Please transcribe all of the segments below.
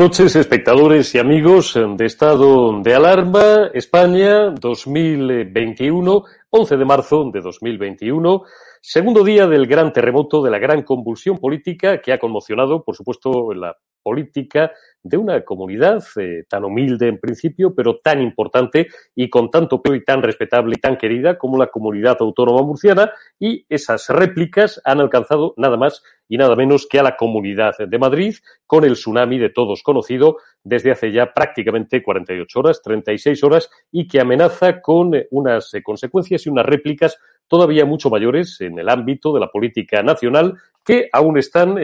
Noches, espectadores y amigos de Estado de Alarma, España 2021, 11 de marzo de 2021, segundo día del gran terremoto, de la gran convulsión política que ha conmocionado, por supuesto, la política de una comunidad eh, tan humilde en principio, pero tan importante y con tanto peso y tan respetable y tan querida como la comunidad autónoma murciana y esas réplicas han alcanzado nada más y nada menos que a la comunidad de Madrid con el tsunami de todos conocido desde hace ya prácticamente 48 horas, 36 horas y que amenaza con eh, unas eh, consecuencias y unas réplicas todavía mucho mayores en el ámbito de la política nacional que aún están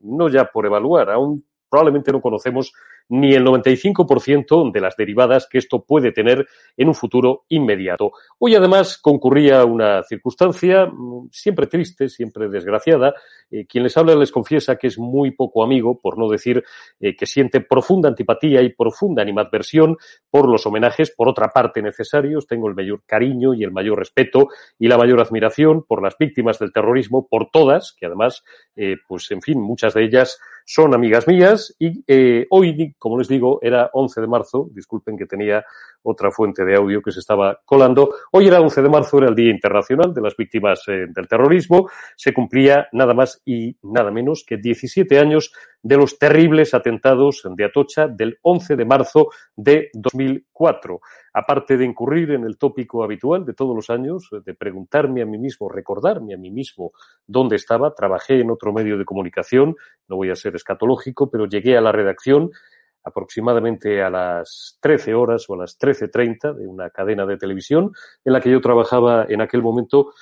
no ya por evaluar, aún probablemente no conocemos ni el 95% de las derivadas que esto puede tener en un futuro inmediato. Hoy además concurría una circunstancia mm, siempre triste, siempre desgraciada. Eh, quien les habla les confiesa que es muy poco amigo, por no decir eh, que siente profunda antipatía y profunda animadversión por los homenajes, por otra parte necesarios. Tengo el mayor cariño y el mayor respeto y la mayor admiración por las víctimas del terrorismo, por todas, que además, eh, pues en fin, muchas de ellas son amigas mías y hoy, como les digo, era 11 de marzo, disculpen que tenía otra fuente de audio que se estaba colando, hoy era 11 de marzo, era el Día Internacional de las Víctimas eh, del Terrorismo, se cumplía nada más y nada menos que 17 años de los terribles atentados de Atocha del 11 de marzo de 2004 aparte de incurrir en el tópico habitual de todos los años, de preguntarme a mí mismo, recordarme a mí mismo dónde estaba, trabajé en otro medio de comunicación, no voy a ser escatológico, pero llegué a la redacción aproximadamente a las 13 horas o a las 13.30 de una cadena de televisión en la que yo trabajaba en aquel momento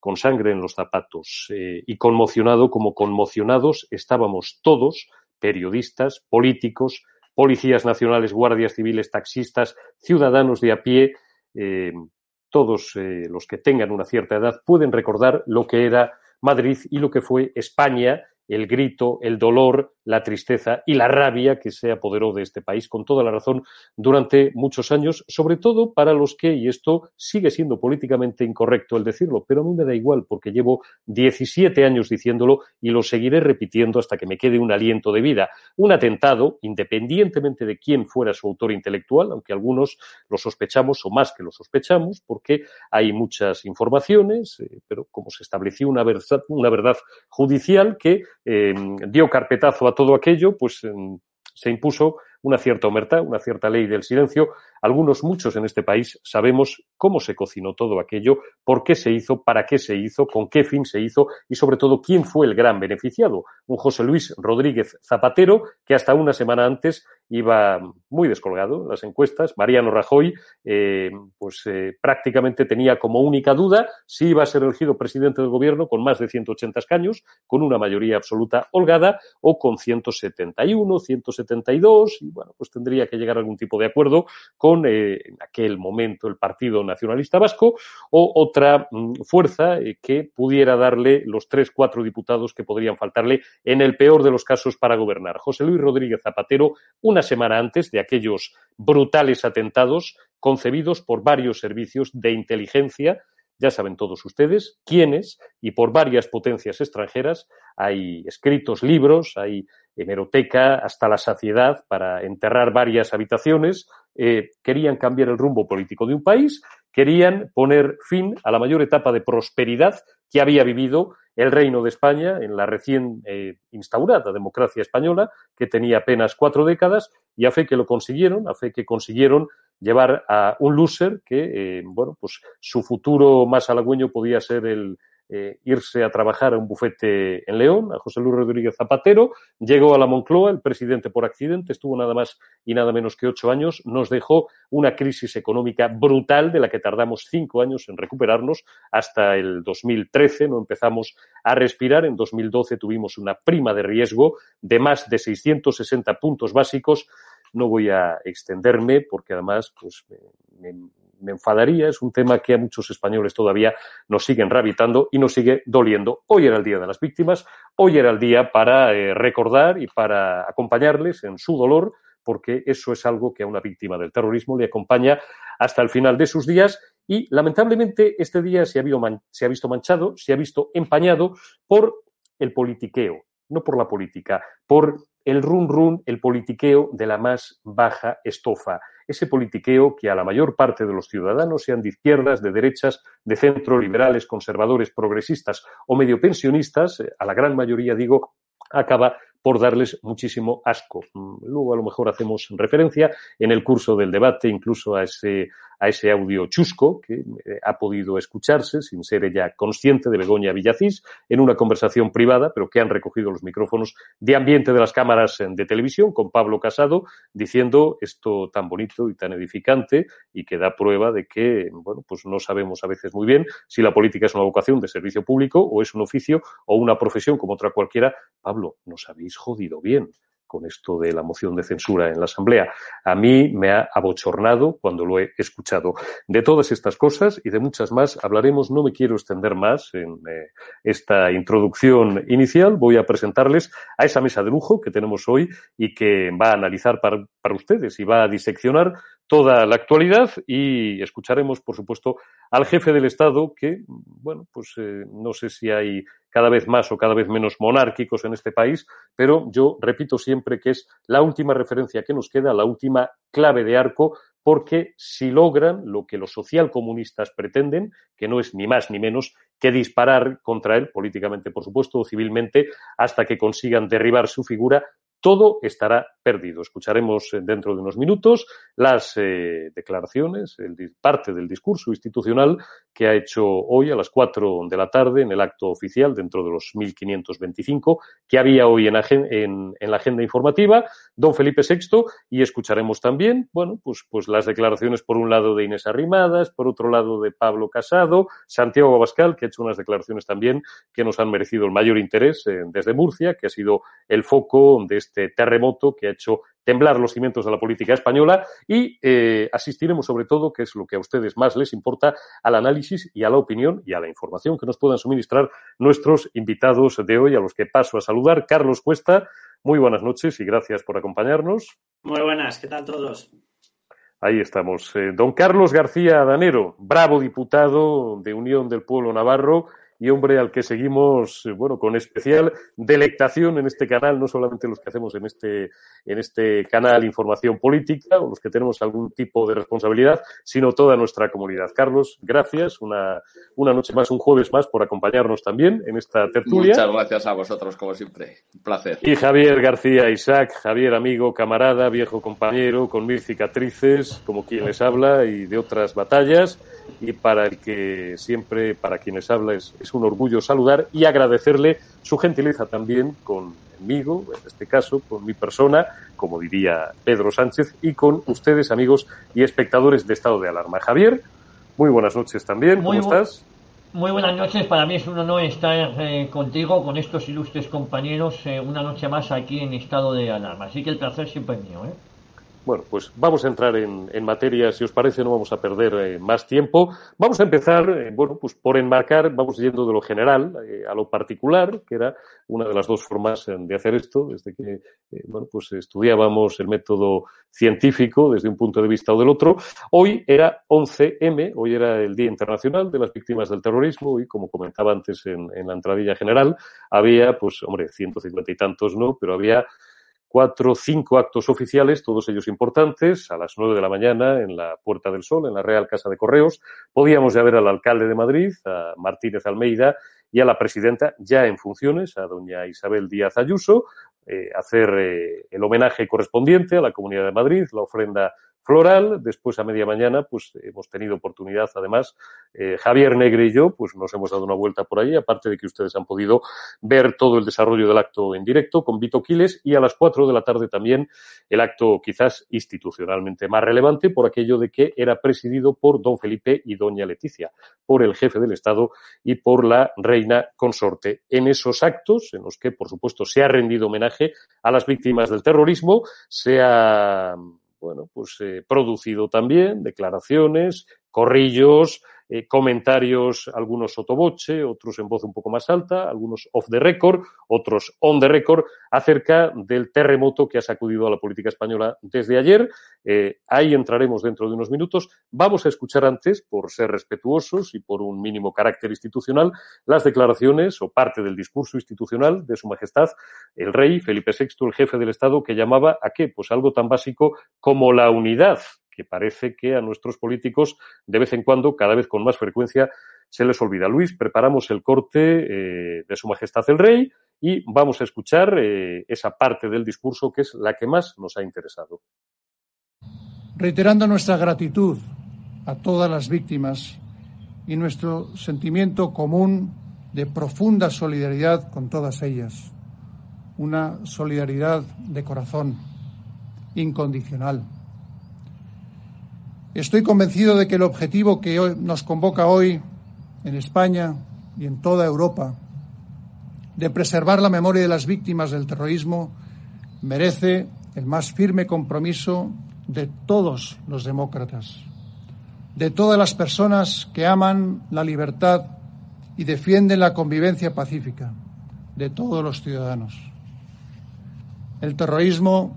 con sangre en los zapatos eh, y conmocionado como conmocionados estábamos todos, periodistas, políticos, policías nacionales, guardias civiles, taxistas, ciudadanos de a pie, eh, todos eh, los que tengan una cierta edad pueden recordar lo que era Madrid y lo que fue España, el grito, el dolor, la tristeza y la rabia que se apoderó de este país, con toda la razón, durante muchos años, sobre todo para los que, y esto sigue siendo políticamente incorrecto el decirlo, pero a mí me da igual porque llevo 17 años diciéndolo y lo seguiré repitiendo hasta que me quede un aliento de vida. Un atentado, independientemente de quién fuera su autor intelectual, aunque algunos lo sospechamos o más que lo sospechamos, porque hay muchas informaciones, eh, pero como se estableció una verdad, una verdad judicial que eh, dio carpetazo a todo aquello, pues em, se impuso una cierta omerta, una cierta ley del silencio. Algunos, muchos en este país, sabemos cómo se cocinó todo aquello, por qué se hizo, para qué se hizo, con qué fin se hizo y, sobre todo, quién fue el gran beneficiado. Un José Luis Rodríguez Zapatero que hasta una semana antes iba muy descolgado en las encuestas. Mariano Rajoy, eh, pues eh, prácticamente tenía como única duda si iba a ser elegido presidente del gobierno con más de 180 escaños, con una mayoría absoluta holgada, o con 171, 172, y bueno, pues tendría que llegar a algún tipo de acuerdo con eh, en aquel momento el Partido Nacionalista Vasco o otra mm, fuerza que pudiera darle los tres, cuatro diputados que podrían faltarle en el peor de los casos para gobernar. José Luis Rodríguez Zapatero, una semana antes de aquellos brutales atentados concebidos por varios servicios de inteligencia, ya saben todos ustedes quiénes, y por varias potencias extranjeras. Hay escritos libros, hay hemeroteca hasta la saciedad para enterrar varias habitaciones. Eh, querían cambiar el rumbo político de un país, querían poner fin a la mayor etapa de prosperidad que había vivido el Reino de España en la recién eh, instaurada democracia española, que tenía apenas cuatro décadas, y a fe que lo consiguieron, a fe que consiguieron llevar a un loser que, eh, bueno, pues su futuro más halagüeño podía ser el, eh, irse a trabajar a un bufete en León, a José Luis Rodríguez Zapatero, llegó a la Moncloa, el presidente por accidente, estuvo nada más y nada menos que ocho años, nos dejó una crisis económica brutal de la que tardamos cinco años en recuperarnos hasta el 2013, no empezamos a respirar, en 2012 tuvimos una prima de riesgo de más de 660 puntos básicos, no voy a extenderme porque además pues, me, enfadaría, es un tema que a muchos españoles todavía nos siguen rabitando y nos sigue doliendo. Hoy era el Día de las Víctimas, hoy era el día para eh, recordar y para acompañarles en su dolor, porque eso es algo que a una víctima del terrorismo le acompaña hasta el final de sus días y lamentablemente este día se ha, se ha visto manchado, se ha visto empañado por el politiqueo, no por la política, por el run run, el politiqueo de la más baja estofa. Ese politiqueo que a la mayor parte de los ciudadanos, sean de izquierdas, de derechas, de centro, liberales, conservadores, progresistas o medio pensionistas, eh, a la gran mayoría digo, acaba por darles muchísimo asco. Mm, luego a lo mejor hacemos referencia en el curso del debate incluso a ese, a ese audio chusco que eh, ha podido escucharse sin ser ella consciente de Begoña Villacís en una conversación privada, pero que han recogido los micrófonos de ambiente de las cámaras eh, de televisión con Pablo Casado diciendo esto tan bonito y tan edificante y que da prueba de que, bueno, pues no sabemos a veces muy bien si la política es una vocación de servicio público o es un oficio o una profesión como otra cualquiera. Pablo, no sabéis jodido bien con esto de la moción de censura en la Asamblea. A mí me ha abochornado cuando lo he escuchado. De todas estas cosas y de muchas más hablaremos. No me quiero extender más en eh, esta introducción inicial. Voy a presentarles a esa mesa de lujo que tenemos hoy y que va a analizar para, para ustedes y va a diseccionar toda la actualidad y escucharemos, por supuesto, al jefe del Estado que, bueno, pues eh, no sé si hay cada vez más o cada vez menos monárquicos en este país, pero yo repito siempre que es la última referencia que nos queda, la última clave de arco, porque si logran lo que los socialcomunistas pretenden, que no es ni más ni menos que disparar contra él, políticamente por supuesto, o civilmente, hasta que consigan derribar su figura, todo estará perdido. Escucharemos eh, dentro de unos minutos las eh, declaraciones, el, parte del discurso institucional que ha hecho hoy a las cuatro de la tarde en el acto oficial dentro de los 1525 que había hoy en, en, la agenda informativa, don Felipe VI, y escucharemos también, bueno, pues, pues las declaraciones por un lado de Inés Arrimadas, por otro lado de Pablo Casado, Santiago Abascal, que ha hecho unas declaraciones también que nos han merecido el mayor interés eh, desde Murcia, que ha sido el foco de este este terremoto que ha hecho temblar los cimientos de la política española y eh, asistiremos sobre todo, que es lo que a ustedes más les importa, al análisis y a la opinión y a la información que nos puedan suministrar nuestros invitados de hoy, a los que paso a saludar. Carlos Cuesta, Muy buenas noches y gracias por acompañarnos. Muy buenas, ¿qué tal todos? Ahí estamos. Eh, don Carlos García Danero, bravo diputado de Unión del Pueblo Navarro y hombre al que seguimos, eh, bueno, con especial delectación en este canal, no solamente los que hacemos en este, en este canal Información Política o los que tenemos algún tipo de responsabilidad, sino toda nuestra comunidad. Carlos, gracias. Una, una noche más, un jueves más por acompañarnos también en esta tertulia. Muchas gracias a vosotros, como siempre. Un placer. Y Javier García Isaac, Javier amigo, camarada, viejo compañero, con mil cicatrices, como quien les habla, y de otras batallas y para el que siempre, para quienes habla, es, es, un orgullo saludar y agradecerle su gentileza también conmigo, en este caso, con mi persona, como diría Pedro Sánchez, y con ustedes, amigos y espectadores de Estado de Alarma. Javier, muy buenas noches también, ¿cómo muy estás? Muy buenas noches, para mí es un honor estar eh, contigo, con estos ilustres compañeros, eh, una noche más aquí en Estado de Alarma. Así que el placer siempre es mío. ¿eh? Bueno, pues vamos a entrar en, en, materia, si os parece, no vamos a perder eh, más tiempo. Vamos a empezar, eh, bueno, pues por enmarcar, vamos yendo de lo general eh, a lo particular, que era una de las dos formas de hacer esto, desde que, bueno, pues estudiábamos el método científico desde un punto de vista o del otro. Hoy era 11M, hoy era el Día Internacional de las Víctimas del Terrorismo y, como comentaba antes en, en la entradilla general, había, pues, hombre, ciento cincuenta y tantos no, pero había cuatro, cinco actos oficiales, todos ellos importantes, a las nueve de la mañana en la Puerta del Sol, en la Real Casa de Correos. Podíamos ya ver al alcalde de Madrid, a Martínez Almeida, y a la presidenta, ya en funciones, a doña Isabel Díaz Ayuso, eh, hacer eh, el homenaje correspondiente a la Comunidad de Madrid, la ofrenda floral. Después, a media mañana, pues hemos tenido oportunidad, además, eh, Javier Negre y yo, pues nos hemos dado una vuelta por allí, aparte de que ustedes han podido ver todo el desarrollo del acto en directo con Vito Quiles y a las cuatro de la tarde también el acto quizás institucionalmente más relevante por aquello de que era presidido por don Felipe y doña Leticia, por el jefe del Estado y por la reina consorte. En esos actos, en los que, por supuesto, se ha rendido homenaje a las víctimas del terrorismo, se ha bueno, pues eh, producido también declaraciones, corrillos, eh, comentarios, algunos sotoboche, otros en voz un poco más alta, algunos off the record, otros on the record, acerca del terremoto que ha sacudido a la política española desde ayer. Eh, ahí entraremos dentro de unos minutos. Vamos a escuchar antes, por ser respetuosos y por un mínimo carácter institucional, las declaraciones o parte del discurso institucional de Su Majestad el Rey Felipe VI, el jefe del Estado, que llamaba a qué? Pues algo tan básico como la unidad que parece que a nuestros políticos de vez en cuando, cada vez con más frecuencia, se les olvida. Luis, preparamos el corte eh, de Su Majestad el Rey y vamos a escuchar eh, esa parte del discurso que es la que más nos ha interesado. Reiterando nuestra gratitud a todas las víctimas y nuestro sentimiento común de profunda solidaridad con todas ellas. Una solidaridad de corazón, incondicional. Estoy convencido de que el objetivo que nos convoca hoy en España y en toda Europa de preservar la memoria de las víctimas del terrorismo merece el más firme compromiso de todos los demócratas, de todas las personas que aman la libertad y defienden la convivencia pacífica, de todos los ciudadanos. El terrorismo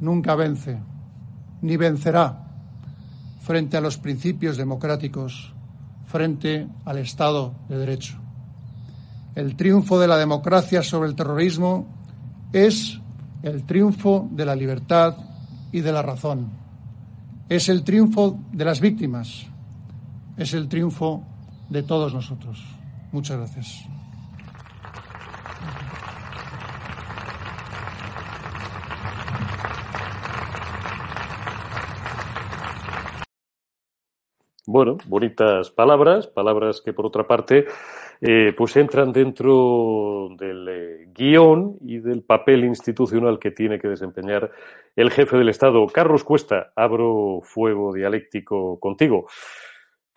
nunca vence, ni vencerá frente a los principios democráticos, frente al Estado de Derecho. El triunfo de la democracia sobre el terrorismo es el triunfo de la libertad y de la razón. Es el triunfo de las víctimas. Es el triunfo de todos nosotros. Muchas gracias. Bueno, bonitas palabras, palabras que por otra parte eh, pues entran dentro del eh, guion y del papel institucional que tiene que desempeñar el jefe del Estado. Carlos Cuesta, abro fuego dialéctico contigo.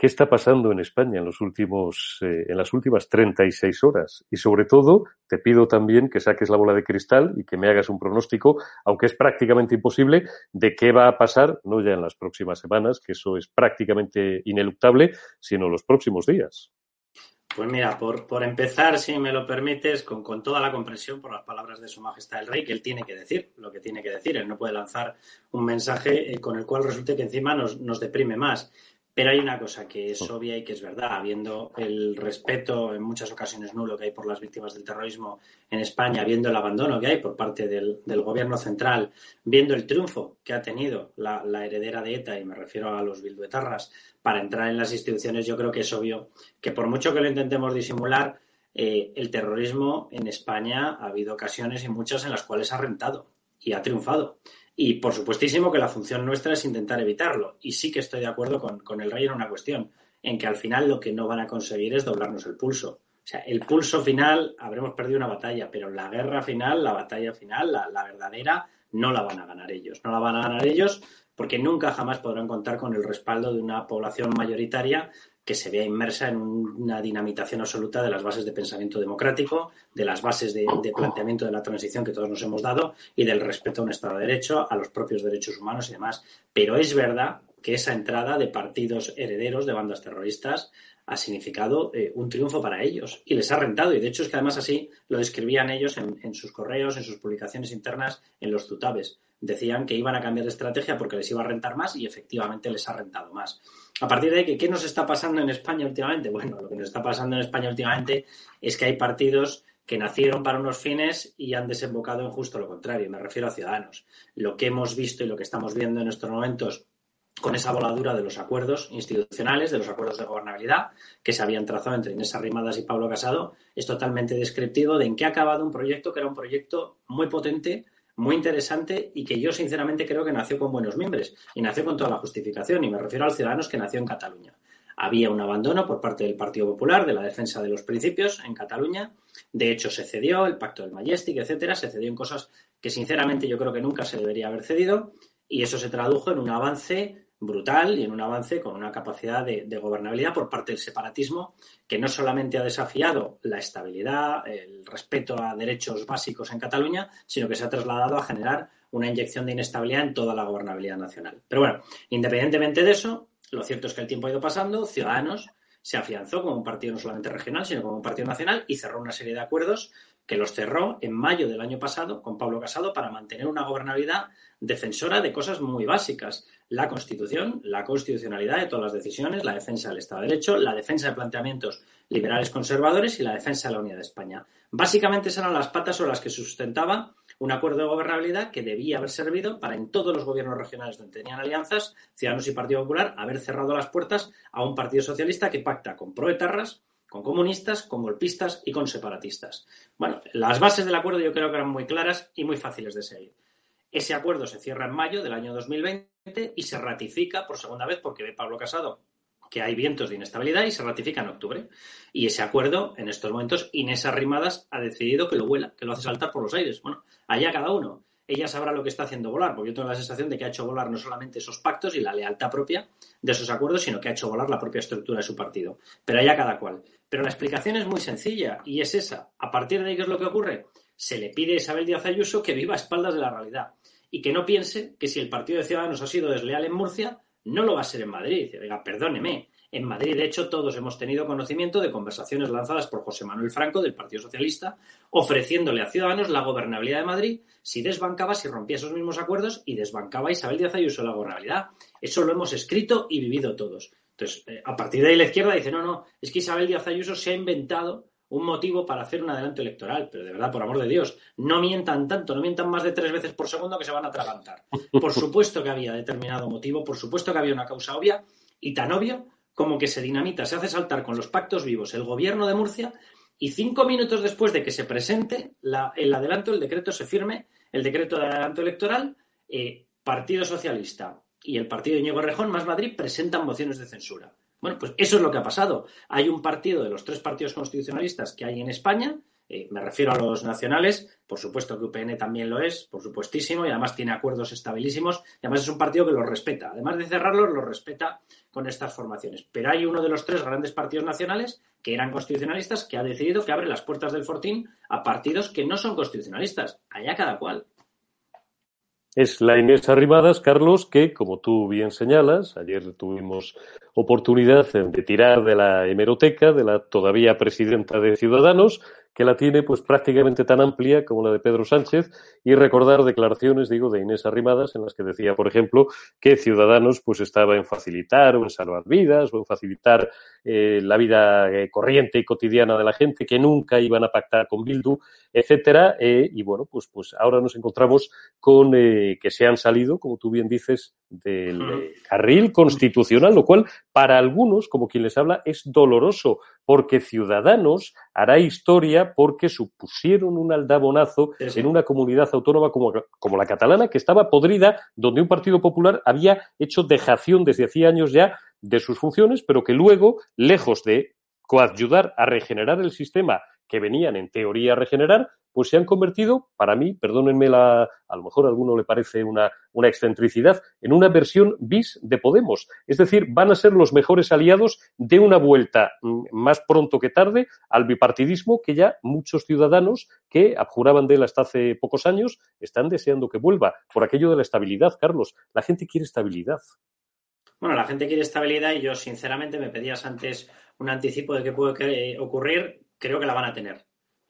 ¿Qué está pasando en España en los últimos, eh, en las últimas 36 horas? Y sobre todo, te pido también que saques la bola de cristal y que me hagas un pronóstico, aunque es prácticamente imposible, de qué va a pasar, no ya en las próximas semanas, que eso es prácticamente ineluctable, sino los próximos días. Pues mira, por, por empezar, si me lo permites, con, con, toda la comprensión por las palabras de Su Majestad el Rey, que él tiene que decir lo que tiene que decir. Él no puede lanzar un mensaje eh, con el cual resulte que encima nos, nos deprime más. Pero hay una cosa que es obvia y que es verdad, habiendo el respeto en muchas ocasiones nulo que hay por las víctimas del terrorismo en España, viendo el abandono que hay por parte del, del gobierno central, viendo el triunfo que ha tenido la, la, heredera de ETA, y me refiero a los bilduetarras, para entrar en las instituciones, yo creo que es obvio que por mucho que lo intentemos disimular, eh, el terrorismo en España ha habido ocasiones y muchas en las cuales ha rentado y ha triunfado. Y por supuestísimo que la función nuestra es intentar evitarlo. Y sí que estoy de acuerdo con, con, el rey en una cuestión, en que al final lo que no van a conseguir es doblarnos el pulso. O sea, el pulso final habremos perdido una batalla, pero la guerra final, la batalla final, la, la verdadera, no la van a ganar ellos. No la van a ganar ellos porque nunca jamás podrán contar con el respaldo de una población mayoritaria que se vea inmersa en una dinamitación absoluta de las bases de pensamiento democrático, de las bases de, de, planteamiento de la transición que todos nos hemos dado y del respeto a un Estado de Derecho, a los propios derechos humanos y demás. Pero es verdad que esa entrada de partidos herederos de bandas terroristas ha significado eh, un triunfo para ellos y les ha rentado. Y de hecho es que además así lo describían ellos en, en sus correos, en sus publicaciones internas, en los tutabes decían que iban a cambiar de estrategia porque les iba a rentar más y efectivamente les ha rentado más. A partir de ahí, ¿qué nos está pasando en España últimamente? Bueno, lo que nos está pasando en España últimamente es que hay partidos que nacieron para unos fines y han desembocado en justo lo contrario. Me refiero a ciudadanos. Lo que hemos visto y lo que estamos viendo en estos momentos con esa voladura de los acuerdos institucionales, de los acuerdos de gobernabilidad que se habían trazado entre Inés Arrimadas y Pablo Casado, es totalmente descriptivo de en qué ha acabado un proyecto que era un proyecto muy potente, muy interesante y que yo sinceramente creo que nació con buenos miembros y nació con toda la justificación y me refiero a los ciudadanos que nació en Cataluña. Había un abandono por parte del Partido Popular de la defensa de los principios en Cataluña. De hecho, se cedió el pacto del Majestic, etcétera. Se cedió en cosas que sinceramente yo creo que nunca se debería haber cedido y eso se tradujo en un avance brutal y en un avance con una capacidad de, gobernabilidad por parte del separatismo que no solamente ha desafiado la estabilidad, el respeto a derechos básicos en Cataluña, sino que se ha trasladado a generar una inyección de inestabilidad en toda la gobernabilidad nacional. Pero bueno, independientemente de eso, lo cierto es que el tiempo ha ido pasando, Ciudadanos se afianzó como un partido no solamente regional, sino como un partido nacional y cerró una serie de acuerdos que los cerró en mayo del año pasado con Pablo Casado para mantener una gobernabilidad defensora de cosas muy básicas. La Constitución, la constitucionalidad de todas las decisiones, la defensa del Estado de Derecho, la defensa de planteamientos liberales conservadores y la defensa de la unidad de España. Básicamente esas eran las patas sobre las que sustentaba un acuerdo de gobernabilidad que debía haber servido para en todos los gobiernos regionales donde tenían alianzas, Ciudadanos y Partido Popular, haber cerrado las puertas a un partido socialista que pacta con proetarras, con comunistas, con golpistas y con separatistas. Bueno, las bases del acuerdo yo creo que eran muy claras y muy fáciles de seguir. Ese acuerdo se cierra en mayo del año 2020 y se ratifica por segunda vez porque ve Pablo Casado que hay vientos de inestabilidad y se ratifica en octubre. Y ese acuerdo, en estos momentos, Inés Arrimadas ha decidido que lo vuela, que lo hace saltar por los aires. Bueno, allá cada uno. Ella sabrá lo que está haciendo volar, porque yo tengo la sensación de que ha hecho volar no solamente esos pactos y la lealtad propia de esos acuerdos, sino que ha hecho volar la propia estructura de su partido. Pero allá cada cual. Pero la explicación es muy sencilla y es esa. A partir de ahí, ¿qué es lo que ocurre? Se le pide a Isabel Díaz Ayuso que viva a espaldas de la realidad y que no piense que si el Partido de Ciudadanos ha sido desleal en Murcia, no lo va a ser en Madrid. Diga, perdóneme. En Madrid, de hecho, todos hemos tenido conocimiento de conversaciones lanzadas por José Manuel Franco del Partido Socialista, ofreciéndole a Ciudadanos la gobernabilidad de Madrid si desbancaba, si rompía esos mismos acuerdos y desbancaba a Isabel Díaz Ayuso la gobernabilidad. Eso lo hemos escrito y vivido todos. Entonces, eh, a partir de ahí la izquierda dice, no, no, es que Isabel Díaz Ayuso se ha inventado un motivo para hacer un adelanto electoral, pero de verdad, por amor de Dios, no mientan tanto, no mientan más de tres veces por segundo que se van a atragantar. Por supuesto que había determinado motivo, por supuesto que había una causa obvia, y tan obvio como que se dinamita, se hace saltar con los pactos vivos el gobierno de Murcia, y cinco minutos después de que se presente el adelanto, el decreto se firme, el decreto de adelanto electoral, eh, Partido Socialista y el partido de Íñigo Rejón más Madrid presentan mociones de censura. Bueno, pues eso es lo que ha pasado. Hay un partido de los tres partidos constitucionalistas que hay en España, eh, me refiero a los nacionales, por supuesto que UPN también lo es, por supuestísimo, y además tiene acuerdos estabilísimos, y además es un partido que los respeta. Además de cerrarlos, los respeta con estas formaciones. Pero hay uno de los tres grandes partidos nacionales que eran constitucionalistas que ha decidido que abre las puertas del fortín a partidos que no son constitucionalistas. Allá cada cual. Es la Inés Arrimadas, Carlos, que, como tú bien señalas, ayer tuvimos oportunidad de tirar de la hemeroteca de la todavía presidenta de Ciudadanos, que la tiene pues prácticamente tan amplia como la de Pedro Sánchez y recordar declaraciones, digo, de Inés Arrimadas en las que decía, por ejemplo, que Ciudadanos pues estaba en facilitar o en salvar vidas o en facilitar eh, la vida eh, corriente y cotidiana de la gente, que nunca iban a pactar con Bildu, etcétera, eh, y bueno, pues pues ahora nos encontramos con que se han salido, como tú bien dices, del carril constitucional, lo cual para algunos, como quien les habla, es doloroso, porque Ciudadanos hará historia porque supusieron un aldabonazo en una comunidad autónoma como, como, la catalana, que estaba podrida, donde un Partido Popular había hecho dejación desde hacía años ya de sus funciones, pero que luego, lejos de coayudar a regenerar el sistema que venían en teoría a regenerar, pues se han convertido, para mí, perdónenme la, a lo mejor a alguno le parece una, una excentricidad, en una versión bis de Podemos. Es decir, van a ser los mejores aliados de una vuelta mm, más pronto que tarde al bipartidismo que ya muchos ciudadanos que abjuraban de él hasta hace pocos años están deseando que vuelva por aquello de la estabilidad, Carlos. La gente quiere estabilidad. Bueno, la gente quiere estabilidad y yo sinceramente me pedías antes un anticipo de qué puede ocurrir, creo que la van a tener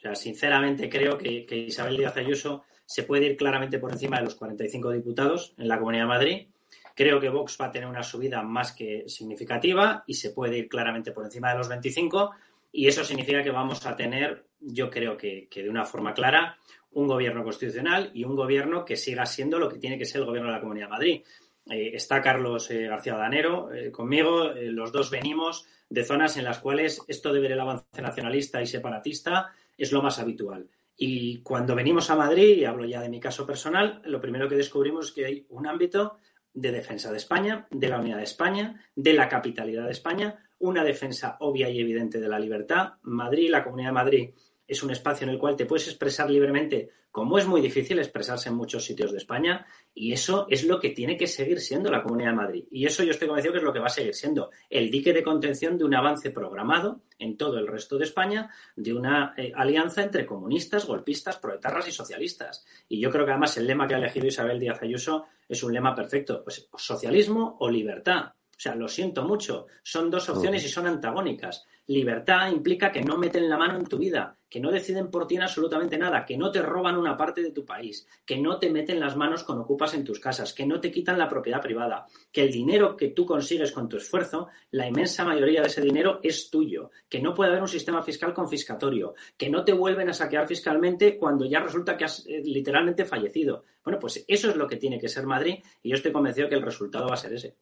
sea, sinceramente creo que, Isabel Díaz Ayuso se puede ir claramente por encima de los 45 diputados en la Comunidad de Madrid. Creo que Vox va a tener una subida más que significativa y se puede ir claramente por encima de los 25. Y eso significa que vamos a tener, yo creo que, de una forma clara, un gobierno constitucional y un gobierno que siga siendo lo que tiene que ser el gobierno de la Comunidad de Madrid. Eh, está Carlos eh, García Danero eh, conmigo, los dos venimos de zonas en las cuales esto de ver el avance nacionalista y separatista es lo más habitual. Y cuando venimos a Madrid, y hablo ya de mi caso personal, lo primero que descubrimos es que hay un ámbito de defensa de España, de la unidad de España, de la capitalidad de España, una defensa obvia y evidente de la libertad. Madrid, la Comunidad de Madrid, es un espacio en el cual te puedes expresar libremente, como es muy difícil expresarse en muchos sitios de España, y eso es lo que tiene que seguir siendo la Comunidad de Madrid. Y eso yo estoy convencido que es lo que va a seguir siendo el dique de contención de un avance programado en todo el resto de España, de una eh, alianza entre comunistas, golpistas, proetarras y socialistas. Y yo creo que además el lema que ha elegido Isabel Díaz Ayuso es un lema perfecto, pues socialismo o libertad. O sea, lo siento mucho, son dos opciones y son antagónicas. Libertad implica que no meten la mano en tu vida, que no deciden por ti en absolutamente nada, que no te roban una parte de tu país, que no te meten las manos con ocupas en tus casas, que no te quitan la propiedad privada, que el dinero que tú consigues con tu esfuerzo, la inmensa mayoría de ese dinero es tuyo, que no puede haber un sistema fiscal confiscatorio, que no te vuelven a saquear fiscalmente cuando ya resulta que has eh, literalmente fallecido. Bueno, pues eso es lo que tiene que ser Madrid y yo estoy convencido que el resultado va a ser ese.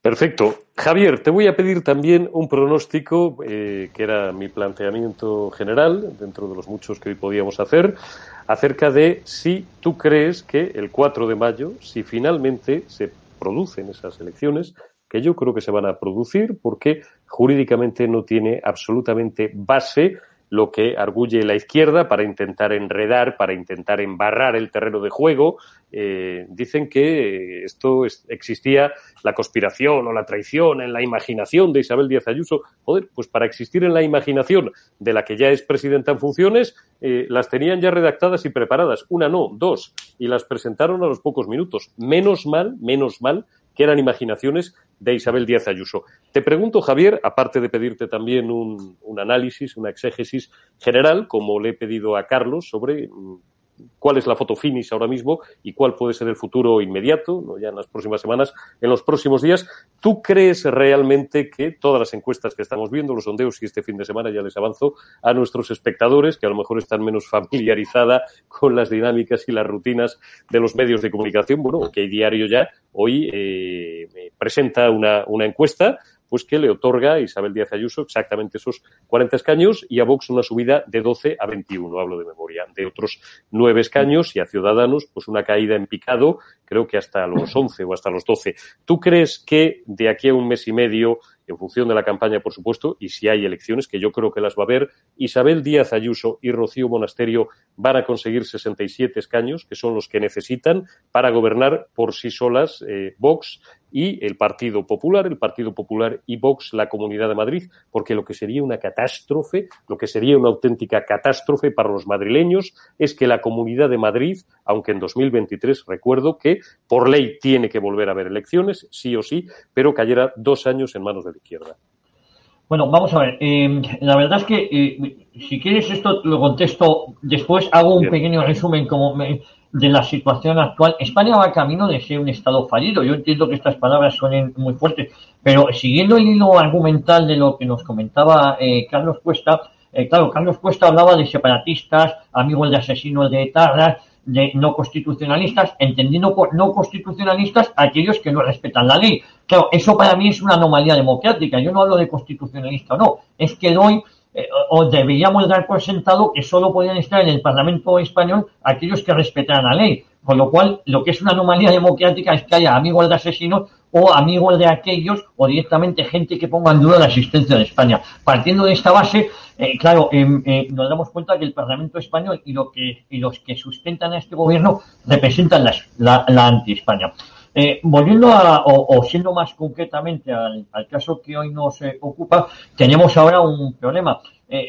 Perfecto. Javier, te voy a pedir también un pronóstico, eh, que era mi planteamiento general, dentro de los muchos que hoy podíamos hacer, acerca de si tú crees que el 4 de mayo, si finalmente se producen esas elecciones, que yo creo que se van a producir porque jurídicamente no tiene absolutamente base lo que arguye la izquierda para intentar enredar, para intentar embarrar el terreno de juego. Eh, dicen que esto existía la conspiración o la traición en la imaginación de Isabel Díaz Ayuso. Joder, pues para existir en la imaginación de la que ya es presidenta en funciones, eh, las tenían ya redactadas y preparadas. Una no, dos. Y las presentaron a los pocos minutos. Menos mal, menos mal que eran imaginaciones de Isabel Díaz Ayuso. Te pregunto, Javier, aparte de pedirte también un, un análisis, una exégesis general, como le he pedido a Carlos, sobre mm, cuál es la foto finish ahora mismo y cuál puede ser el futuro inmediato, ya en las próximas semanas, en los próximos días. ¿Tú crees realmente que todas las encuestas que estamos viendo, los sondeos y este fin de semana ya les avanzo a nuestros espectadores, que a lo mejor están menos familiarizadas con las dinámicas y las rutinas de los medios de comunicación, bueno, que diario ya hoy eh, presenta una encuesta pues que le otorga a Isabel Díaz Ayuso exactamente esos 40 escaños y a Vox una subida de 12 a 21, hablo de memoria, de otros nueve escaños y a Ciudadanos pues una caída en picado, creo que hasta los 11 o hasta los 12. ¿Tú crees que de aquí a un mes y medio en función de la campaña, por supuesto, y si hay elecciones, que yo creo que las va a haber, Isabel Díaz Ayuso y Rocío Monasterio van a conseguir 67 escaños, que son los que necesitan para gobernar por sí solas eh, Vox y el Partido Popular, el Partido Popular y Vox, la Comunidad de Madrid, porque lo que sería una catástrofe, lo que sería una auténtica catástrofe para los madrileños es que la Comunidad de Madrid, aunque en 2023 recuerdo que por ley tiene que volver a haber elecciones, sí o sí, pero cayera dos años en manos de la izquierda. Bueno, vamos a ver. Eh, la verdad es que, eh, si quieres esto lo contesto después, hago un pequeño resumen como de la situación actual. España va camino de ser un Estado fallido. Yo entiendo que estas palabras suenen muy fuertes, pero siguiendo el hilo argumental de lo que nos comentaba eh, Carlos Cuesta, claro, Carlos Cuesta hablaba de separatistas, amigos de asesinos de etarras, de no constitucionalistas, entendiendo por no constitucionalistas aquellos que no respetan la ley. Claro, eso para mí es una anomalía democrática. Yo no hablo de constitucionalista, no. Es que doy, eh, o deberíamos dar por sentado que solo podían estar en el Parlamento español aquellos que respetaran la ley. Con lo cual, lo que es una anomalía democrática es que haya amigos de asesinos o amigos de aquellos o directamente gente que ponga en duda la existencia de España. Partiendo de esta base, eh, claro, em, eh, nos damos cuenta que el Parlamento español y, lo que, y los que sustentan a este gobierno representan la, la, anti-España. Eh, volviendo a, o, siendo más concretamente al, caso que hoy nos ocupa, tenemos ahora un problema.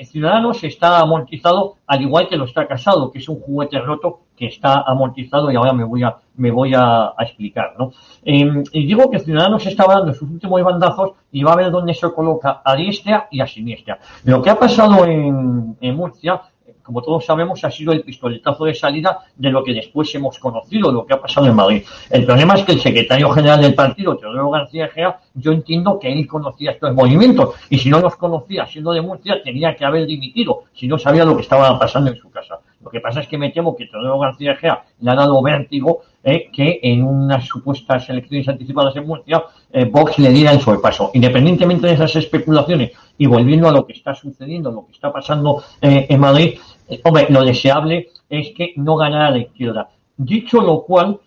Ciudadanos está amortizado al igual que lo está Casado, que es un juguete roto que está amortizado y ahora me voy a, me voy a, explicar. ¿no? Em, y digo que Ciudadanos estaba dando sus últimos bandazos y va a ver dónde se coloca a diestra y a siniestra. Lo que ha pasado en, en Murcia como todos sabemos, ha sido el pistoletazo de salida de lo que después hemos conocido, lo que ha pasado en Madrid. El problema es que el secretario general del partido, Teodoro García Gea, yo entiendo que él conocía estos movimientos y si no los conocía siendo de Murcia tenía que haber dimitido si no sabía lo que estaba pasando en su casa. Lo que pasa es que me temo que Teodoro García Gea le ha dado vértigo eh, que en unas supuestas elecciones anticipadas en Murcia eh, Vox le diera el sobrepaso. Independientemente de esas especulaciones y volviendo a lo que está sucediendo, lo que está pasando eh, en Madrid, hombre, lo deseable es que no ganara la izquierda. Dicho lo cual,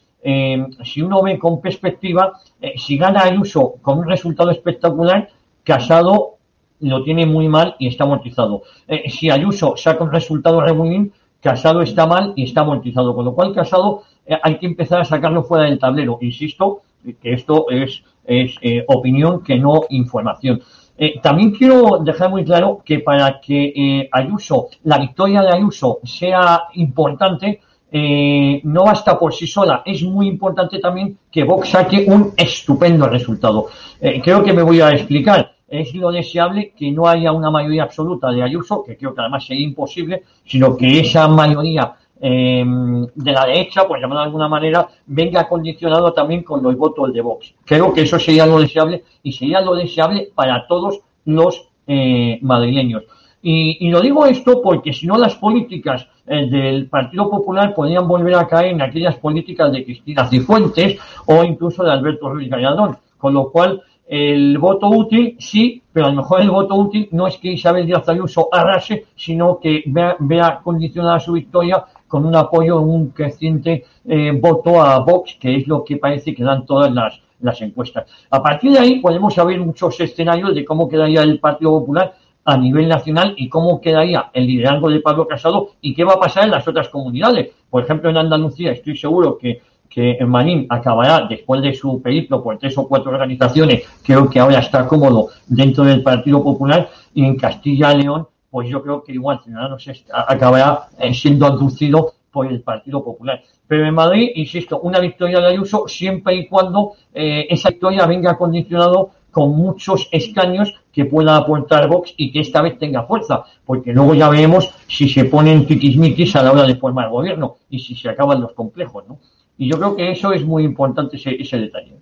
si uno ve con perspectiva, si gana Ayuso con un resultado espectacular, Casado lo tiene muy mal y está amortizado. si Ayuso saca un resultado regulín, Casado está mal y está amortizado, con lo cual Casado eh, hay que empezar a sacarlo fuera del tablero. Insisto que esto es, es eh, opinión que no información. Eh, también quiero dejar muy claro que para que Ayuso, la victoria de Ayuso sea importante, no basta por sí sola. Es muy importante también que Vox saque un estupendo resultado. creo que me voy a explicar es lo deseable que no haya una mayoría absoluta de Ayuso, que creo que además sería imposible, sino que esa mayoría em, de la derecha, pues llamado de alguna manera, venga condicionado también con los votos de Vox. Creo que eso sería lo deseable y sería lo deseable para todos los eh, madrileños. Y, lo digo esto porque si no las políticas eh, del Partido Popular podrían volver a caer en aquellas políticas de Cristina Cifuentes o incluso de Alberto Ruiz Gallardón. Con lo cual, el voto útil, sí, pero a lo mejor el voto útil no es que Isabel Díaz Ayuso arrase, sino que vea, condicionada su victoria con un apoyo, un creciente eh, voto a Vox, que es lo que parece que dan todas las, las encuestas. A partir de ahí podemos saber muchos escenarios de cómo quedaría el Partido Popular a nivel nacional y cómo quedaría el liderazgo de Pablo Casado y qué va a pasar en las otras comunidades. Por ejemplo, en Andalucía estoy seguro que que Manín acabará después de su periplo por tres o cuatro organizaciones, creo que ahora está cómodo dentro del Partido Popular y en Castilla y León, pues yo creo que igual Ciudadanos acabará eh, siendo aducido por el Partido Popular. Pero en Madrid, insisto, una victoria de Ayuso siempre y cuando eh, esa victoria venga condicionado con muchos escaños que pueda aportar Vox y que esta vez tenga fuerza, porque luego ya veremos si se ponen tiquismiquis a la hora de formar gobierno y si se acaban los complejos, ¿no? Y yo creo que eso es muy importante, ese, ese detalle.